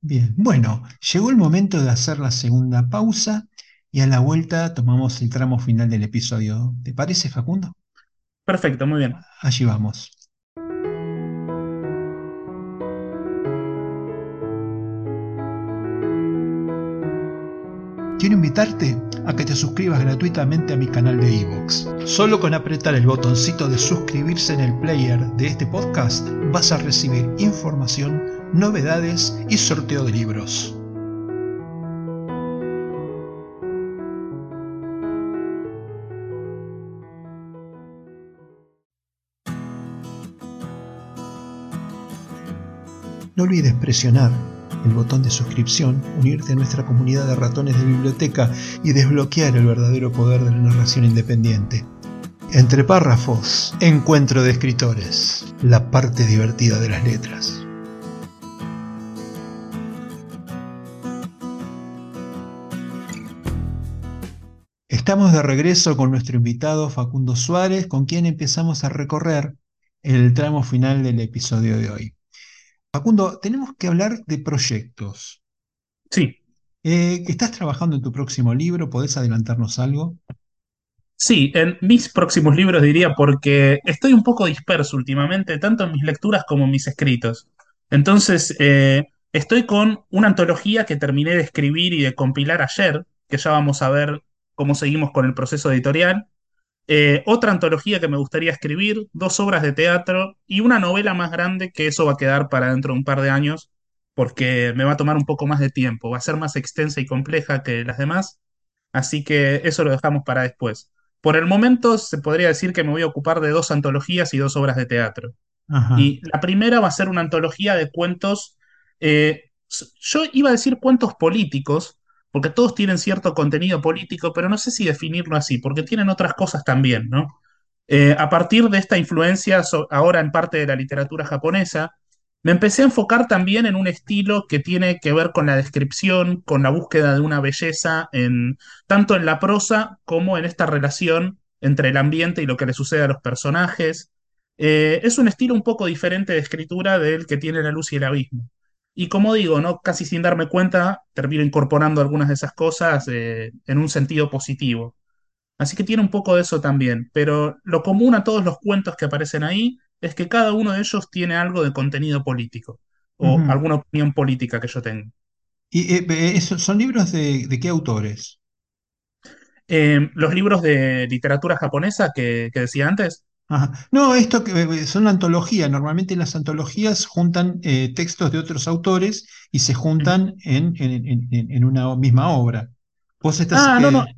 bien. Bueno, llegó el momento de hacer la segunda pausa y a la vuelta tomamos el tramo final del episodio. ¿Te parece, Facundo? Perfecto, muy bien. Allí vamos. Quiero invitarte a que te suscribas gratuitamente a mi canal de iVoox. Solo con apretar el botoncito de suscribirse en el player de este podcast vas a recibir información, novedades y sorteo de libros. No olvides presionar el botón de suscripción, unirte a nuestra comunidad de ratones de biblioteca y desbloquear el verdadero poder de la narración independiente. Entre párrafos, encuentro de escritores, la parte divertida de las letras. Estamos de regreso con nuestro invitado Facundo Suárez, con quien empezamos a recorrer el tramo final del episodio de hoy. Facundo, tenemos que hablar de proyectos. Sí, Eh, ¿estás trabajando en tu próximo libro? ¿Podés adelantarnos algo? Sí, en mis próximos libros diría porque estoy un poco disperso últimamente, tanto en mis lecturas como en mis escritos. Entonces, eh, Estoy con una antología que terminé de escribir y de compilar ayer, que ya vamos a ver cómo seguimos con el proceso editorial. Eh, otra antología que me gustaría escribir, dos obras de teatro y una novela más grande que eso va a quedar para dentro de un par de años, porque me va a tomar un poco más de tiempo, va a ser más extensa y compleja que las demás, así que eso lo dejamos para después. Por el momento se podría decir que me voy a ocupar de dos antologías y dos obras de teatro. Ajá, Y la primera va a ser una antología de cuentos, eh, yo iba a decir cuentos políticos, porque todos tienen cierto contenido político, pero no sé si definirlo así, porque tienen otras cosas también, ¿no? Eh, a partir de esta influencia, ahora en parte de la literatura japonesa, me empecé a enfocar también en un estilo que tiene que ver con la descripción, con la búsqueda de una belleza, en, tanto en la prosa como en esta relación entre el ambiente y lo que le sucede a los personajes. Eh, es un estilo un poco diferente de escritura del que tiene La Luz y el Abismo. Y como digo, ¿no? casi sin darme cuenta, termino incorporando algunas de esas cosas eh, en un sentido positivo. Así que tiene un poco de eso también, pero lo común a todos los cuentos que aparecen ahí es que cada uno de ellos tiene algo de contenido político o alguna opinión política que yo tengo. ¿Y eh, son libros de, de qué autores? Eh, los libros de literatura japonesa que, que decía antes, Ajá. No, esto que eh, son antologías. Normalmente las antologías juntan eh, textos de otros autores y se juntan en, en- en- en- en una misma obra. Vos estás, Ah, no, no, eh,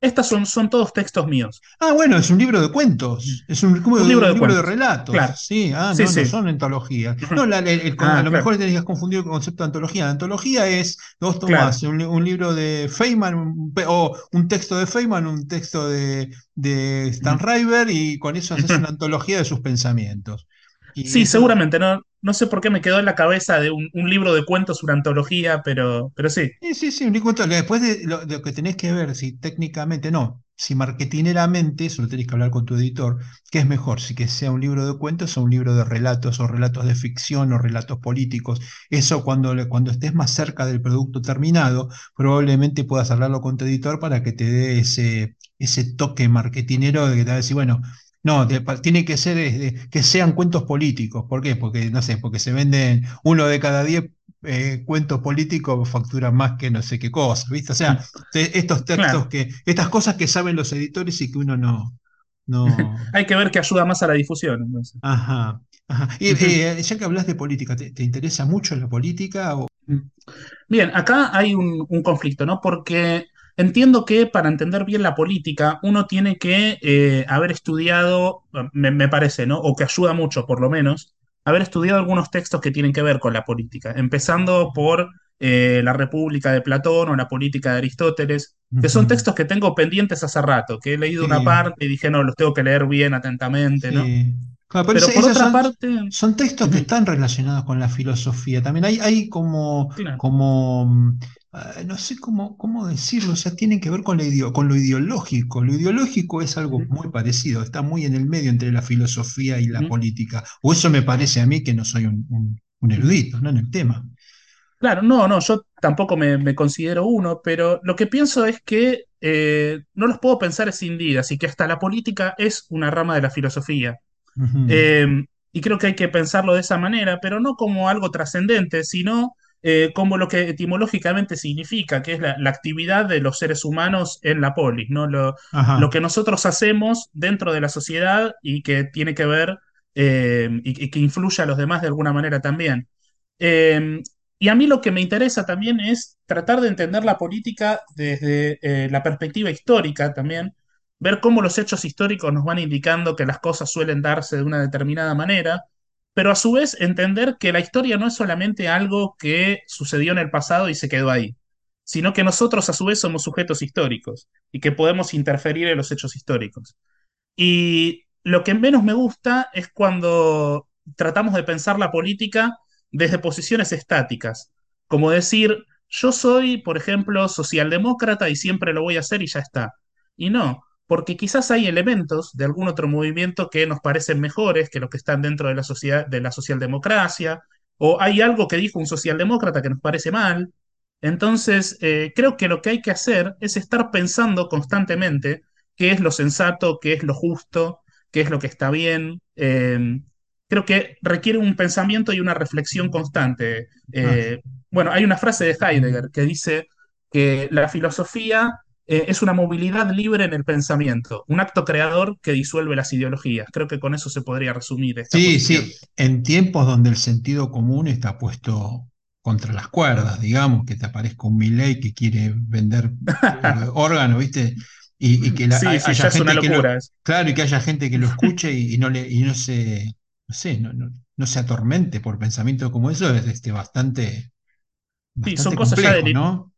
estas son, son todos textos míos. Ah, bueno, es un libro de cuentos, es un, Un libro un de libro de relatos, claro. sí, ah, Sí, no, no sí. son antologías. No, la- el- el con- a Ah, lo claro, mejor tenías confundido con el concepto de antología. La antología es, claro. tomás un, li- un libro de Feynman, un o un texto de Feynman, un texto de, de Stan Ujú. River, y con eso haces una antología de sus pensamientos. Y Sí, eso, seguramente, no, no sé por qué me quedó en la cabeza de un, libro de cuentos, una antología, pero, pero sí. Sí, sí, sí, un licuado. Después de lo, de lo que tenés que ver, si técnicamente no, si marketineramente, eso lo tenés que hablar con tu editor, ¿qué es mejor? Si que sea un libro de cuentos o un libro de relatos, o relatos de ficción, o relatos políticos. Eso cuando, cuando estés más cerca del producto terminado, probablemente puedas hablarlo con tu editor para que te dé ese, ese toque marketinero de que te va a decir, bueno. No, te- tiene que ser que sean cuentos políticos. ¿Por qué? Porque, no sé, porque se venden uno de cada diez eh, cuentos políticos facturan más que no sé qué cosa, ¿viste? O sea, te- estos textos Claro. que, estas cosas que saben los editores y que uno no, no. Hay que ver qué ayuda más a la difusión. entonces. Ajá, ajá. Y, eh, ya que hablas de política, ¿te, te interesa mucho la política? O... Bien, acá hay un, un conflicto, ¿no? Porque entiendo que para entender bien la política uno tiene que eh, haber estudiado, me, me parece, ¿no? O que ayuda mucho, por lo menos, haber estudiado algunos textos que tienen que ver con la política, empezando por eh, La República de Platón o La Política de Aristóteles, que son textos que tengo pendientes hace rato, que he leído una parte y dije, no, los tengo que leer bien atentamente, ¿no? sí. Claro, pero por otra son, parte, son textos que están relacionados con la filosofía. También hay, hay como, claro, como mm, no sé cómo, cómo decirlo, o sea, tienen que ver con, la ideo- con lo ideológico. Lo ideológico es algo muy parecido, está muy en el medio entre la filosofía y la política. O eso me parece a mí que no soy un, un- un ujú. erudito, ¿no? En el tema. Claro, no, no, yo tampoco me, me considero uno, pero lo que pienso es que eh, no los puedo pensar escindidas y que hasta la política es una rama de la filosofía. Eh, y creo que hay que pensarlo de esa manera, pero no como algo trascendente, sino eh, como lo que etimológicamente significa, que es la, la actividad de los seres humanos en la polis, ¿no? Lo, lo que nosotros hacemos dentro de la sociedad y que tiene que ver eh, y, y que influye a los demás de alguna manera también. Eh, y a mí lo que me interesa también es tratar de entender la política desde eh, la perspectiva histórica también, ver cómo los hechos históricos nos van indicando que las cosas suelen darse de una determinada manera, pero a su vez entender que la historia no es solamente algo que sucedió en el pasado y se quedó ahí, sino que nosotros a su vez somos sujetos históricos y que podemos interferir en los hechos históricos. Y lo que menos me gusta es cuando tratamos de pensar la política desde posiciones estáticas, como decir, yo soy, por ejemplo, socialdemócrata y siempre lo voy a hacer y ya está. Y no, porque quizás hay elementos de algún otro movimiento que nos parecen mejores que los que están dentro de la sociedad, de la socialdemocracia, o hay algo que dijo un socialdemócrata que nos parece mal. Entonces, eh, creo que lo que hay que hacer es estar pensando constantemente qué es lo sensato, qué es lo justo, qué es lo que está bien. eh, creo que requiere un pensamiento y una reflexión constante. Eh, bueno, hay una frase de Heidegger que dice que la filosofía eh, es una movilidad libre en el pensamiento, un acto creador que disuelve las ideologías. Creo que con eso se podría resumir esta Sí, posición. sí, en tiempos donde el sentido común está puesto contra las cuerdas, digamos, que te aparezca un Milei que quiere vender eh, órganos, ¿viste? Y, y que la- Sí, hay- sí, haya ya es una gente que lo, locura. eso. claro, y que haya gente que lo escuche y, y no le, y no se, no sé, no, no, no se atormente por pensamientos como eso, es este, bastante, Sí, son bastante cosas ya complejo, ¿no?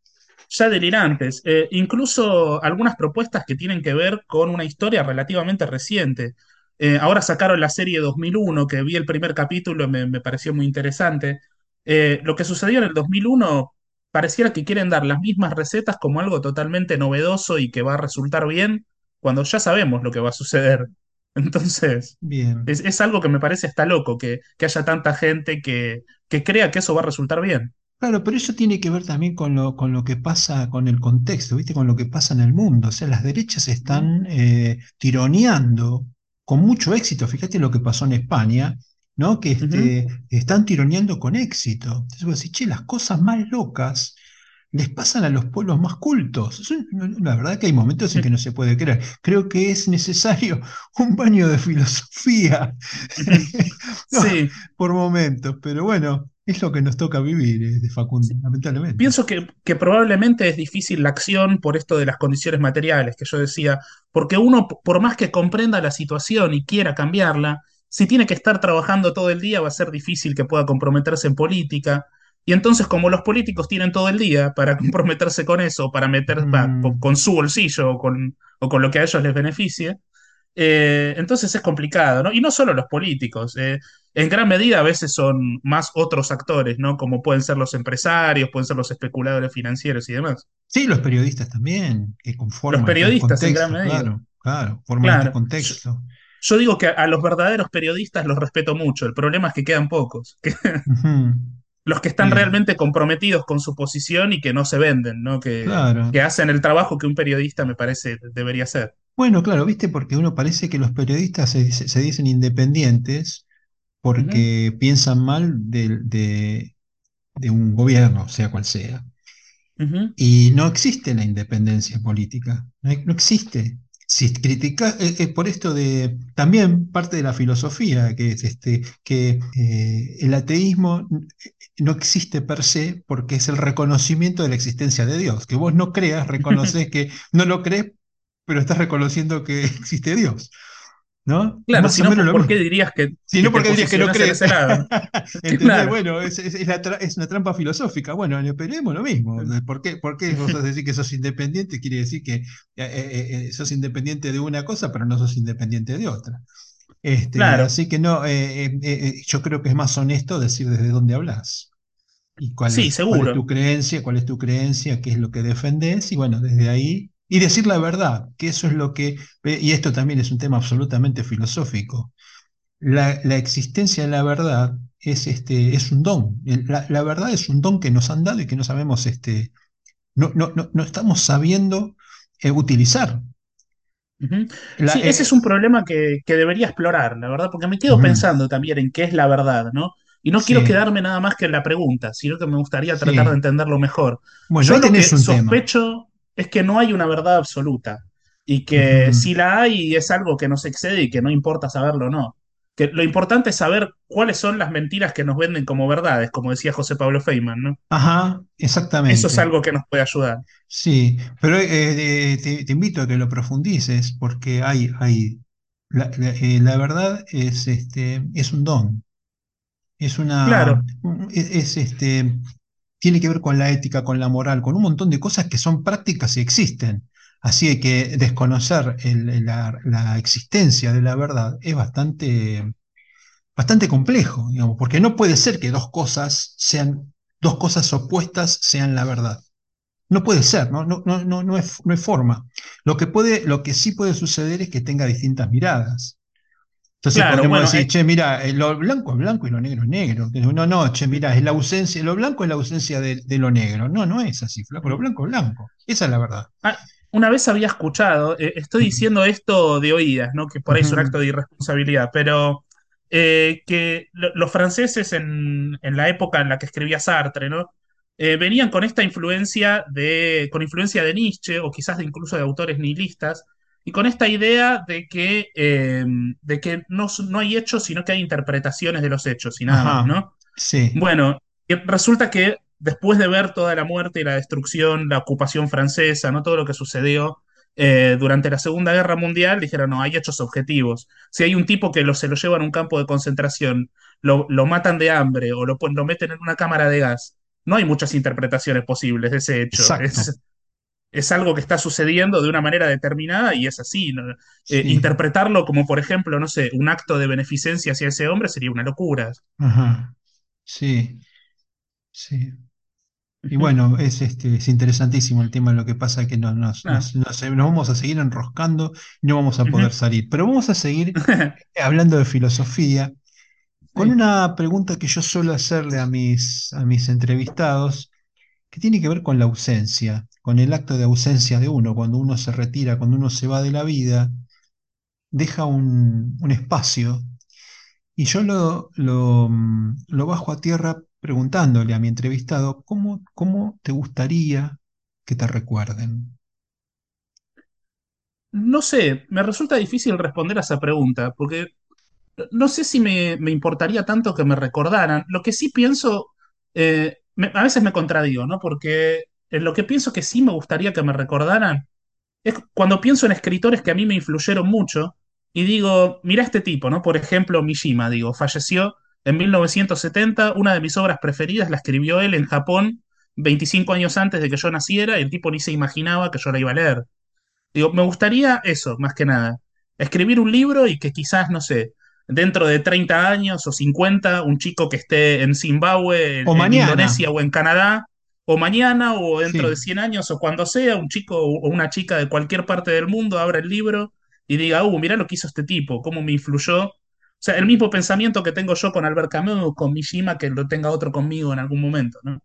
Ya delirantes. Eh, incluso algunas propuestas que tienen que ver con una historia relativamente reciente. Eh, ahora sacaron la serie 2001, que vi el primer capítulo, me, me pareció muy interesante. Eh, lo que sucedió en el 2001 pareciera que quieren dar las mismas recetas como algo totalmente novedoso y que va a resultar bien, cuando ya sabemos lo que va a suceder. Entonces, Bien. es, es algo que me parece hasta loco, que, que haya tanta gente que, que crea que eso va a resultar bien. Claro, pero eso tiene que ver también con lo, con lo que pasa con el contexto, ¿viste? Con lo que pasa en el mundo. O sea, las derechas están eh, tironeando con mucho éxito. Fíjate lo que pasó en España, ¿no? Que este, están tironeando con éxito. Entonces vos decís, che, las cosas más locas les pasan a los pueblos más cultos. La verdad que hay momentos en que no se puede creer. Creo que es necesario un baño de filosofía, No, Sí, por momentos, pero bueno, es lo que nos toca vivir, eh, de Facundo, lamentablemente. pienso que, que probablemente es difícil la acción por esto de las condiciones materiales que yo decía, porque uno, por más que comprenda la situación y quiera cambiarla, si tiene que estar trabajando todo el día va a ser difícil que pueda comprometerse en política. Y entonces, como los políticos tienen todo el día para comprometerse con eso, para meter, va, Mm, con su bolsillo o con, o con lo que a ellos les beneficie, Eh, entonces es complicado, ¿no? Y no solo los políticos, eh, en gran medida a veces son más otros actores, ¿no? Como pueden ser los empresarios, pueden ser los especuladores financieros y demás. Sí, los periodistas también, que Los conforman este periodistas en gran contexto, medida, claro, claro, forman este claro. Yo, contexto. yo digo que a, a los verdaderos periodistas los respeto mucho, el problema es que quedan pocos, que los que están realmente comprometidos con su posición y que no se venden, ¿no? Que, claro. que hacen el trabajo que un periodista me parece debería hacer. Bueno, claro, viste, porque uno parece que los periodistas se, dice- se dicen independientes Ujú, porque piensan mal de, de de un gobierno, sea cual sea. ujú, Y no existe la independencia política, no, hay- no existe. Si critica, eh, eh, por esto de también parte de la filosofía, que es este, que eh, el ateísmo no existe per se porque es el reconocimiento de la existencia de Dios. Que vos no creas, reconoces que no lo crees, pero estás reconociendo que existe Dios, ¿no? Claro, si no, ¿por qué dirías que, Si no, porque dirías que no crees. Claro, Bueno, es, es- es la tra- es una trampa filosófica. Bueno, en el periodismo lo mismo. ¿Por qué, por qué vos decir que sos independiente? Quiere decir que eh, eh, eh, sos independiente de una cosa, pero no sos independiente de otra. Este, claro. así que no, eh, eh, eh, yo creo que es más honesto decir desde dónde hablas y cuál Sí, es, cuál es seguro. tu creencia, cuál es tu creencia, qué es lo que defendés, y bueno, desde ahí, y decir la verdad, que eso es lo que, eh, y esto también es un tema absolutamente filosófico la, la existencia de la verdad es, este, es un don. La, la verdad es un don que nos han dado y que no sabemos, este, no, no, no, no estamos sabiendo eh, utilizar. La, Sí, ese es eh, un problema que, que debería explorar, la verdad, porque me quedo pensando también en qué es la verdad, ¿no? Y no quiero quedarme nada más que en la pregunta, sino que me gustaría tratar de entenderlo mejor. Bueno, Yo lo que un tema. Es que no hay una verdad absoluta y que si la hay es algo que nos excede y que no importa saberlo o no. Que lo importante es saber cuáles son las mentiras que nos venden como verdades, como decía José Pablo Feynman, ¿no? Ajá, Eso es exactamente. algo que nos puede ayudar. Sí, pero eh, eh, te, te invito a que lo profundices porque hay, hay, la, la- eh, la verdad es, este, es un don. Es una, Claro, es, es, este, tiene que ver con la ética, con la moral, con un montón de cosas que son prácticas y existen. Así que desconocer la, existencia de la verdad es bastante, bastante complejo, digamos, porque no puede ser que dos cosas sean, dos cosas opuestas sean la verdad. No puede ser, ¿no? No, es, forma. Lo que sí puede suceder es que tenga distintas miradas. Entonces claro, podremos bueno, decir, eh, che, mira, eh, lo blanco es blanco y lo negro es negro. No, no, che, mira, es la ausencia, lo blanco es la ausencia de, de lo negro. No, no es así, flaco, lo blanco es blanco. Esa es la verdad. Ah, una vez había escuchado, eh, estoy diciendo esto de oídas, ¿no? Que por ahí es un acto de irresponsabilidad, pero eh, que lo- los franceses en, en la época en la que escribía Sartre, ¿no? Eh, venían con esta influencia de, con influencia de Nietzsche o quizás de incluso de autores nihilistas, y con esta idea de que, eh, de que no, no hay hechos, sino que hay interpretaciones de los hechos y nada más, ¿no? sí, Bueno, resulta que después de ver toda la muerte y la destrucción, la ocupación francesa, ¿no? Todo lo que sucedió eh, durante la Segunda Guerra Mundial, dijeron, no, hay hechos objetivos. Si hay un tipo que lo, se lo llevan a un campo de concentración, lo, lo matan de hambre o lo, lo meten en una cámara de gas, no hay muchas interpretaciones posibles de ese hecho. exacto, Es, es algo que está sucediendo de una manera determinada y es así. ¿no? Eh, interpretarlo como, por ejemplo, no sé, un acto de beneficencia hacia ese hombre sería una locura. ajá, sí, sí. Y bueno, es, este, es interesantísimo el tema, lo que pasa es que nos, nos, nos, nos- nos vamos a seguir enroscando y no vamos a poder salir. Pero vamos a seguir hablando de filosofía con Sí. una pregunta que yo suelo hacerle a mis, a mis entrevistados, que tiene que ver con la ausencia, con el acto de ausencia de uno, cuando uno se retira, cuando uno se va de la vida, deja un, un espacio y yo lo, mm, lo bajo a tierra preguntándole a mi entrevistado, ¿cómo, cómo te gustaría que te recuerden? No sé, me resulta difícil responder a esa pregunta, porque no sé si me, importaría tanto que me recordaran. Lo que sí pienso, eh, a veces me contradigo, ¿no? Porque en lo que pienso que sí me gustaría que me recordaran es cuando pienso en escritores que a mí me influyeron mucho y digo, mira este tipo, ¿no? Por ejemplo, Mishima, digo, falleció en 1970, una de mis obras preferidas la escribió él en Japón 25 años antes de que yo naciera y el tipo ni se imaginaba que yo la iba a leer. Digo, me gustaría eso, más que nada. Escribir un libro y que quizás, no sé, dentro de 30 años o 50, un chico que esté en Zimbabue, en, O en mañana, Indonesia o en Canadá, o mañana o dentro de sí. 100 años o cuando sea, un chico o una chica de cualquier parte del mundo abra el libro y diga, uh, mirá lo que hizo este tipo, cómo me influyó. O sea, el mismo pensamiento que tengo yo con Albert Camus, con Mishima, que lo tenga otro conmigo en algún momento, ¿no?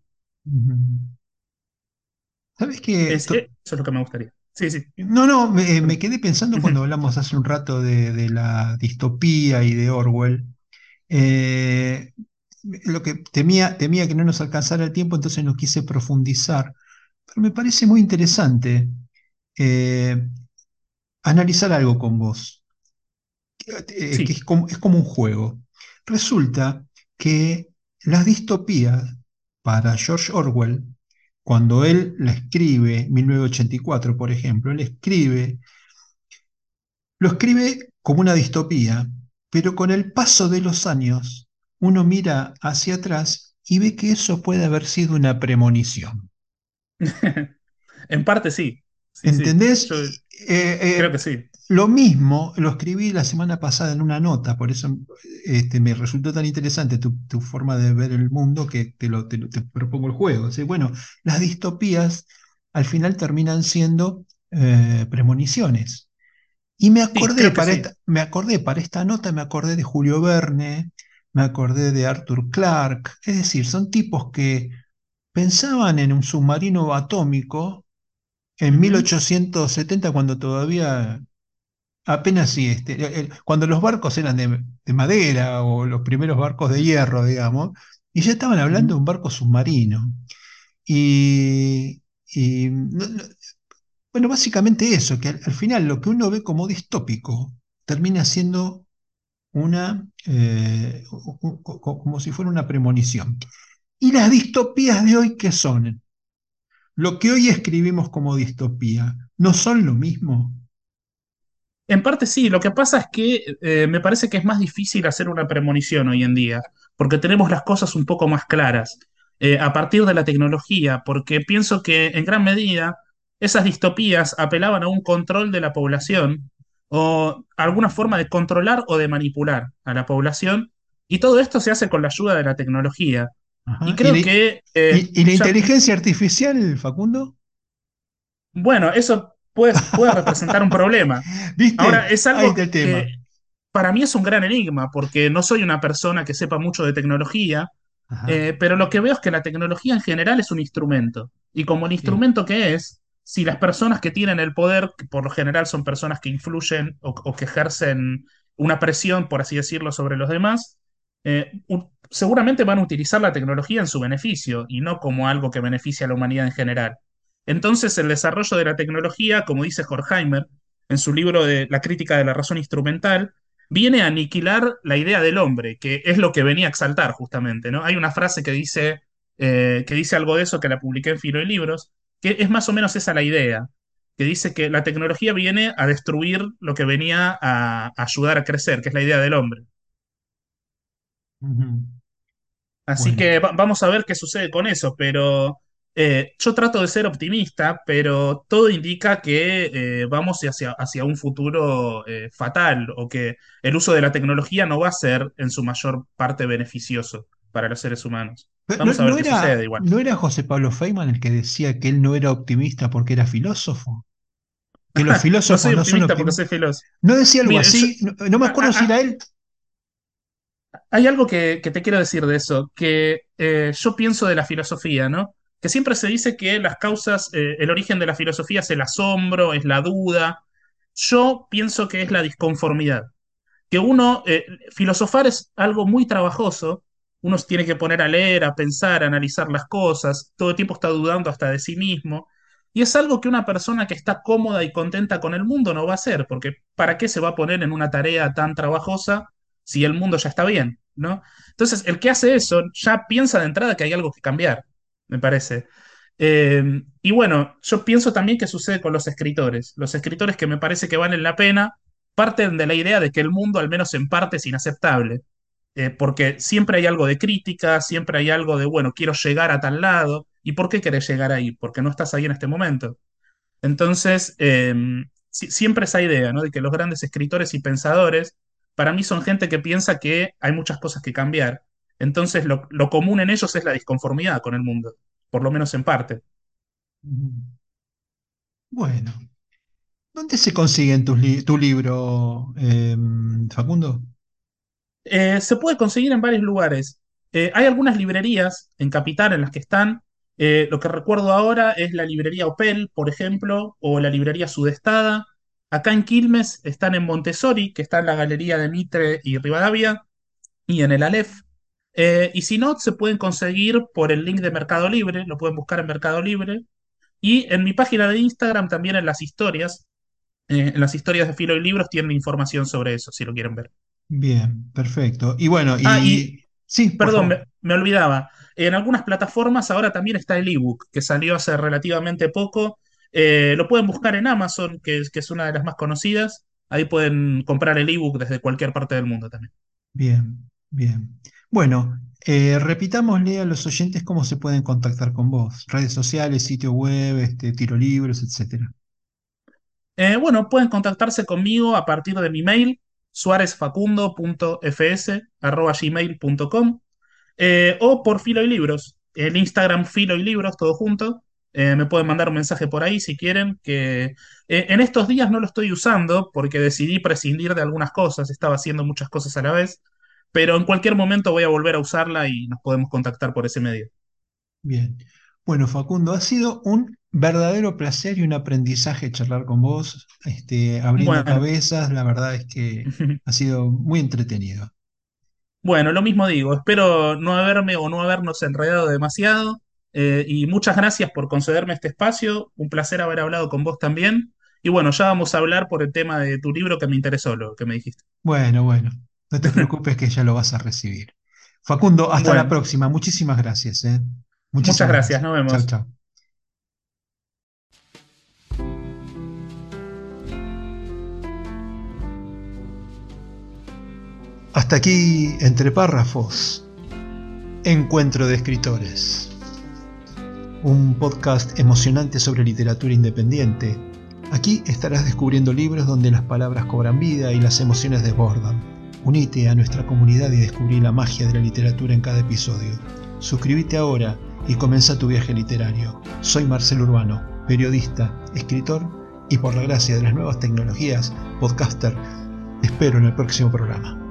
¿Sabes qué? Es, eso es lo que me gustaría. Sí, sí. No, no, me, me quedé pensando cuando hablamos hace un rato de, de la distopía y de Orwell. Eh, lo que temía, temía que no nos alcanzara el tiempo, entonces no quise profundizar. Pero me parece muy interesante eh, analizar algo con vos, eh, que es como, es como un juego. Resulta que las distopías para George Orwell, cuando él la escribe, 1984, por ejemplo, él escribe Lo escribe como una distopía, pero con el paso de los años uno mira hacia atrás y ve que eso puede haber sido una premonición. En parte sí. Sí, sí. ¿Entendés? Yo Y, eh, creo eh, que sí. lo mismo lo escribí la semana pasada en una nota, por eso este, me resultó tan interesante tu, tu forma de ver el mundo que te, lo, te, propongo el juego. O sea, bueno, las distopías al final terminan siendo eh, premoniciones. Y me acordé para esta, me acordé para esta nota, me acordé de Julio Verne, me acordé de Arthur Clarke, es decir, son tipos que pensaban en un submarino atómico en Ujú, 1870 cuando todavía apenas sí, este, cuando los barcos eran de, de madera o los primeros barcos de hierro, digamos, y ya estaban hablando de un barco submarino. Y, y no- no- bueno, básicamente eso, que al, al final lo que uno ve como distópico termina siendo una, eh, como si fuera una premonición. ¿Y las distopías de hoy qué son? Lo que hoy escribimos como distopía, ¿no son lo mismo? En parte sí, lo que pasa es que eh, me parece que es más difícil hacer una premonición hoy en día, porque tenemos las cosas un poco más claras eh, a partir de la tecnología, porque pienso que en gran medida esas distopías apelaban a un control de la población o alguna forma de controlar o de manipular a la población, y todo esto se hace con la ayuda de la tecnología. Y Ajá. ¿Y creo que eh, y- y la ya inteligencia artificial, Facundo? Bueno, eso puede, puede representar un problema. Ahora, es algo que tema. para mí es un gran enigma, porque no soy una persona que sepa mucho de tecnología, eh, pero lo que veo es que la tecnología en general es un instrumento. Y como el Sí. instrumento que es, si las personas que tienen el poder, que por lo general son personas que influyen o, que ejercen una presión, por así decirlo, sobre los demás, eh, seguramente van a utilizar la tecnología en su beneficio y no como algo que beneficia a la humanidad en general. Entonces, el desarrollo de la tecnología, como dice Horkheimer en su libro de La crítica de la razón instrumental, viene a aniquilar la idea del hombre, que es lo que venía a exaltar justamente, ¿no? Hay una frase que dice, eh, que dice algo de eso, que la publiqué en Filo y Libros, que es más o menos esa la idea, que dice que la tecnología viene a destruir lo que venía a, ayudar a crecer, que es la idea del hombre. Así que vamos a ver qué sucede con eso, pero eh, yo trato de ser optimista, pero todo indica que eh, vamos hacia, hacia, un futuro eh, fatal o que el uso de la tecnología no va a ser en su mayor parte beneficioso para los seres humanos. Vamos a ver qué sucede igual. ¿No era José Pablo Feynman el que decía que él no era optimista porque era filósofo? Que los filósofos no, soy optimista porque soy filósofo. No decía algo así, no, me acuerdo si era él hay algo que, te quiero decir de eso, que eh, yo pienso de la filosofía, ¿no? Que siempre se dice que las causas, eh, el origen de la filosofía es el asombro, es la duda. Yo pienso que es la disconformidad. Que uno, eh, filosofar es algo muy trabajoso, uno tiene que poner a leer, a pensar, a analizar las cosas, todo el tiempo está dudando hasta de sí mismo. Y es algo que una persona que está cómoda y contenta con el mundo no va a hacer, porque ¿para qué se va a poner en una tarea tan trabajosa si el mundo ya está bien, ¿no? Entonces, el que hace eso ya piensa de entrada que hay algo que cambiar, me parece. Eh, y bueno, yo pienso también que sucede con los escritores. Los escritores que me parece que valen la pena parten de la idea de que el mundo, al menos en parte, es inaceptable. Eh, porque siempre hay algo de crítica, siempre hay algo de, bueno, quiero llegar a tal lado. ¿Y por qué querés llegar ahí? Porque no estás ahí en este momento. Entonces, eh, siempre esa idea, ¿no? De que los grandes escritores y pensadores para mí son gente que piensa que hay muchas cosas que cambiar. Entonces lo, común en ellos es la disconformidad con el mundo, por lo menos en parte. Bueno, ¿dónde se consigue tu libro, em, Facundo? Eh, se puede conseguir en varios lugares. Eh, hay algunas librerías en Capital en las que están. Eh, lo que recuerdo ahora es la librería Opel, por ejemplo, o la librería Sudestada. Acá en Quilmes están en Montessori, que está en la galería de Mitre y Rivadavia, y en el Aleph. Y si no, se pueden conseguir por el link de Mercado Libre, lo pueden buscar en Mercado Libre. Y en mi página de Instagram también en las historias, en las historias de Filo y Libros tienen información sobre eso, si lo quieren ver. Bien, perfecto. Y bueno, y... Ah, sí, perdón, me, olvidaba. En algunas plataformas ahora también está el ebook, que salió hace relativamente poco eh, lo pueden buscar en Amazon, que es, que es una de las más conocidas. Ahí pueden comprar el ebook desde cualquier parte del mundo también. Bien, bien. Bueno, eh, repitámosle a los oyentes cómo se pueden contactar con vos. Redes sociales, sitio web, este, tiro libros, etc. Eh, bueno, pueden contactarse conmigo a partir de mi mail, suarezfacundo.fs.gmail.com eh, o por Filo y Libros. El Instagram Filo y Libros, todo junto. Eh, me pueden mandar un mensaje por ahí si quieren, que eh, en estos días no lo estoy usando porque decidí prescindir de algunas cosas, estaba haciendo muchas cosas a la vez, pero en cualquier momento voy a volver a usarla y nos podemos contactar por ese medio. Bien. Bueno, Facundo, ha sido un verdadero placer y un aprendizaje charlar con vos, este, abriendo cabezas, la verdad es que ha sido muy entretenido. Bueno, lo mismo digo, espero no haberme o no habernos enredado demasiado. Eh, y muchas gracias por concederme este espacio. Un placer haber hablado con vos también. Y bueno, ya vamos a hablar por el tema de tu libro que me interesó, lo que me dijiste. Bueno, bueno, no te preocupes que ya lo vas a recibir. Facundo, hasta la próxima. Muchísimas gracias. ¿eh? Muchas gracias, nos vemos. Chao, chao. Hasta aquí, entre párrafos, encuentro de escritores un podcast emocionante sobre literatura independiente. Aquí estarás descubriendo libros donde las palabras cobran vida y las emociones desbordan. Unite a nuestra comunidad y descubrí la magia de la literatura en cada episodio. Suscríbete ahora y comienza tu viaje literario. Soy Marcelo Urbano, periodista, escritor y por la gracia de las nuevas tecnologías, podcaster. Te espero en el próximo programa.